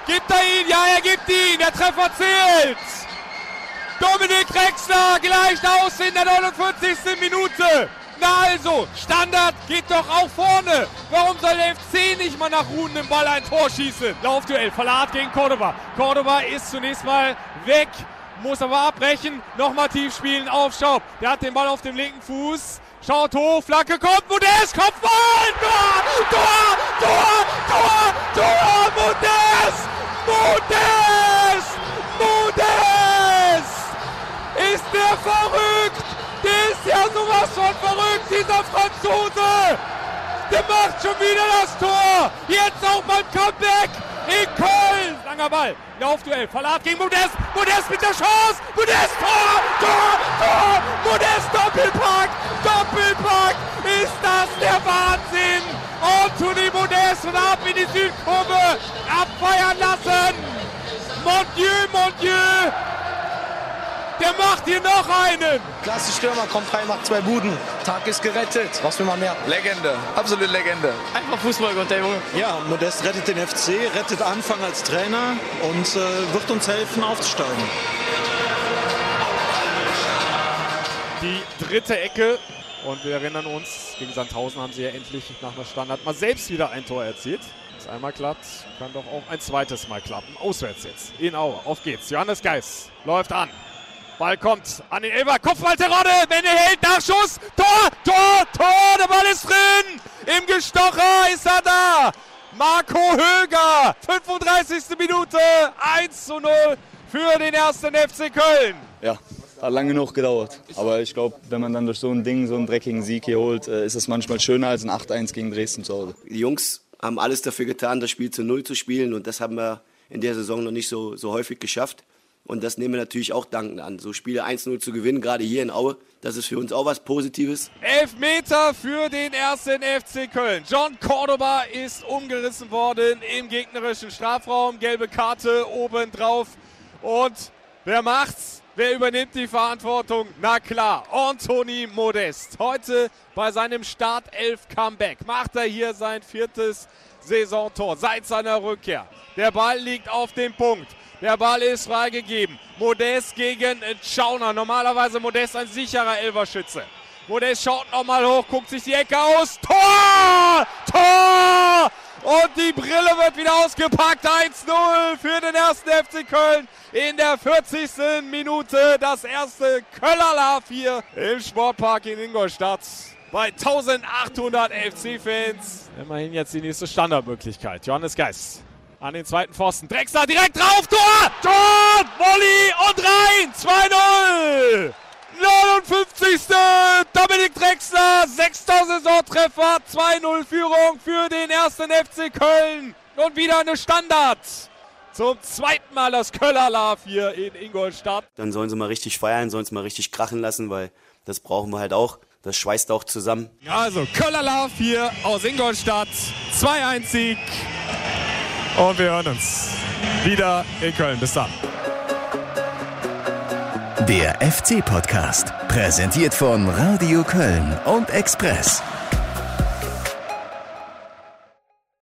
Gibt er ihn? Ja, er gibt ihn. Der Treffer zählt. Dominik Drexler gleicht aus in der 49. Minute. Na also, Standard geht doch auch vorne. Warum soll der FC nicht mal nach ruhendem Ball ein Tor schießen? Laufduell, Verlat gegen Cordoba. Cordoba ist zunächst mal weg, muss aber abbrechen. Nochmal tief spielen, Aufschau. Der hat den Ball auf dem linken Fuß. Schaut hoch, Flanke kommt, Modest, Kopfball! Tor! Tor! Tor! Tor! Tor! Modest! Modest! Sowas von verrückt, dieser Franzose. Der macht schon wieder das Tor. Jetzt auch beim Comeback in Köln. Langer Ball. Laufduell. Verlat gegen Modest. Modest mit der Chance. Modest. Tor. Tor. Tor. Modest Doppelpack. Doppelpack. Ist das der Wahnsinn. Anthony Modest und ab in die Südkurve. Abfeiern lassen. Mon Dieu, mon Dieu. Der macht hier noch einen. Klasse Stürmer, kommt rein, macht zwei Buden. Tag ist gerettet. Was will man mehr? Legende, absolute Legende. Einfach Fußballgott, der Junge. Ja, Modest rettet den FC, rettet Anfang als Trainer und äh, wird uns helfen aufzusteigen. Die dritte Ecke. Und wir erinnern uns, gegen Sandhausen haben sie ja endlich nach einer Standard mal selbst wieder ein Tor erzielt. Einmal klappt, kann doch auch ein zweites Mal klappen. Auswärts jetzt. In Aue. Auf geht's. Johannes Geis läuft an. Ball kommt an den Elber. Kopfballterrorre. Menne hält Nachschuss. Tor, Tor, Tor. Der Ball ist drin. Im Gestocher ist er da. Marco Höger. 35. Minute. 1 zu 0 für den ersten FC Köln. Ja, hat lange genug gedauert. Aber ich glaube, wenn man dann durch so ein Ding, so einen dreckigen Sieg hier holt, äh, ist es manchmal schöner als ein 8-1 gegen Dresden zu Hause. Die Jungs haben alles dafür getan, das Spiel zu Null zu spielen. Und das haben wir in der Saison noch nicht so, so häufig geschafft. Und das nehmen wir natürlich auch dankend an. So Spiele 1-0 zu gewinnen, gerade hier in Aue, das ist für uns auch was Positives. Elf Meter für den ersten FC Köln. John Cordoba ist umgerissen worden im gegnerischen Strafraum. Gelbe Karte obendrauf. Und wer macht's? Wer übernimmt die Verantwortung? Na klar, Anthony Modest. Heute bei seinem Startelf-Comeback macht er hier sein viertes Saisontor seit seiner Rückkehr. Der Ball liegt auf dem Punkt. Der Ball ist freigegeben. Modest gegen Schauner. Normalerweise Modest ein sicherer Elverschütze. Modest schaut nochmal hoch, guckt sich die Ecke aus. Tor! Tor! Und die Brille wird wieder ausgepackt. 1-0 für den ersten FC Köln. In der 40. Minute das erste Köllerlauf hier im Sportpark in Ingolstadt. Bei 1800 FC-Fans. Immerhin jetzt die nächste Standardmöglichkeit. Johannes Geist an den zweiten Pfosten. Drexler direkt drauf. Tor! Tor! Volley und rein! 2-0! 59. Dominik Drexler, sechster Saisontreffer, 2-0 Führung für den ersten FC Köln. Und wieder eine Standard. Zum zweiten Mal das Köller Love hier in Ingolstadt. Dann sollen sie mal richtig feiern, sollen sie mal richtig krachen lassen, weil das brauchen wir halt auch. Das schweißt auch zusammen. Also Köller Love hier aus Ingolstadt. 2-1 Sieg. Und wir hören uns wieder in Köln. Bis dann. Der FC-Podcast, präsentiert von Radio Köln und Express.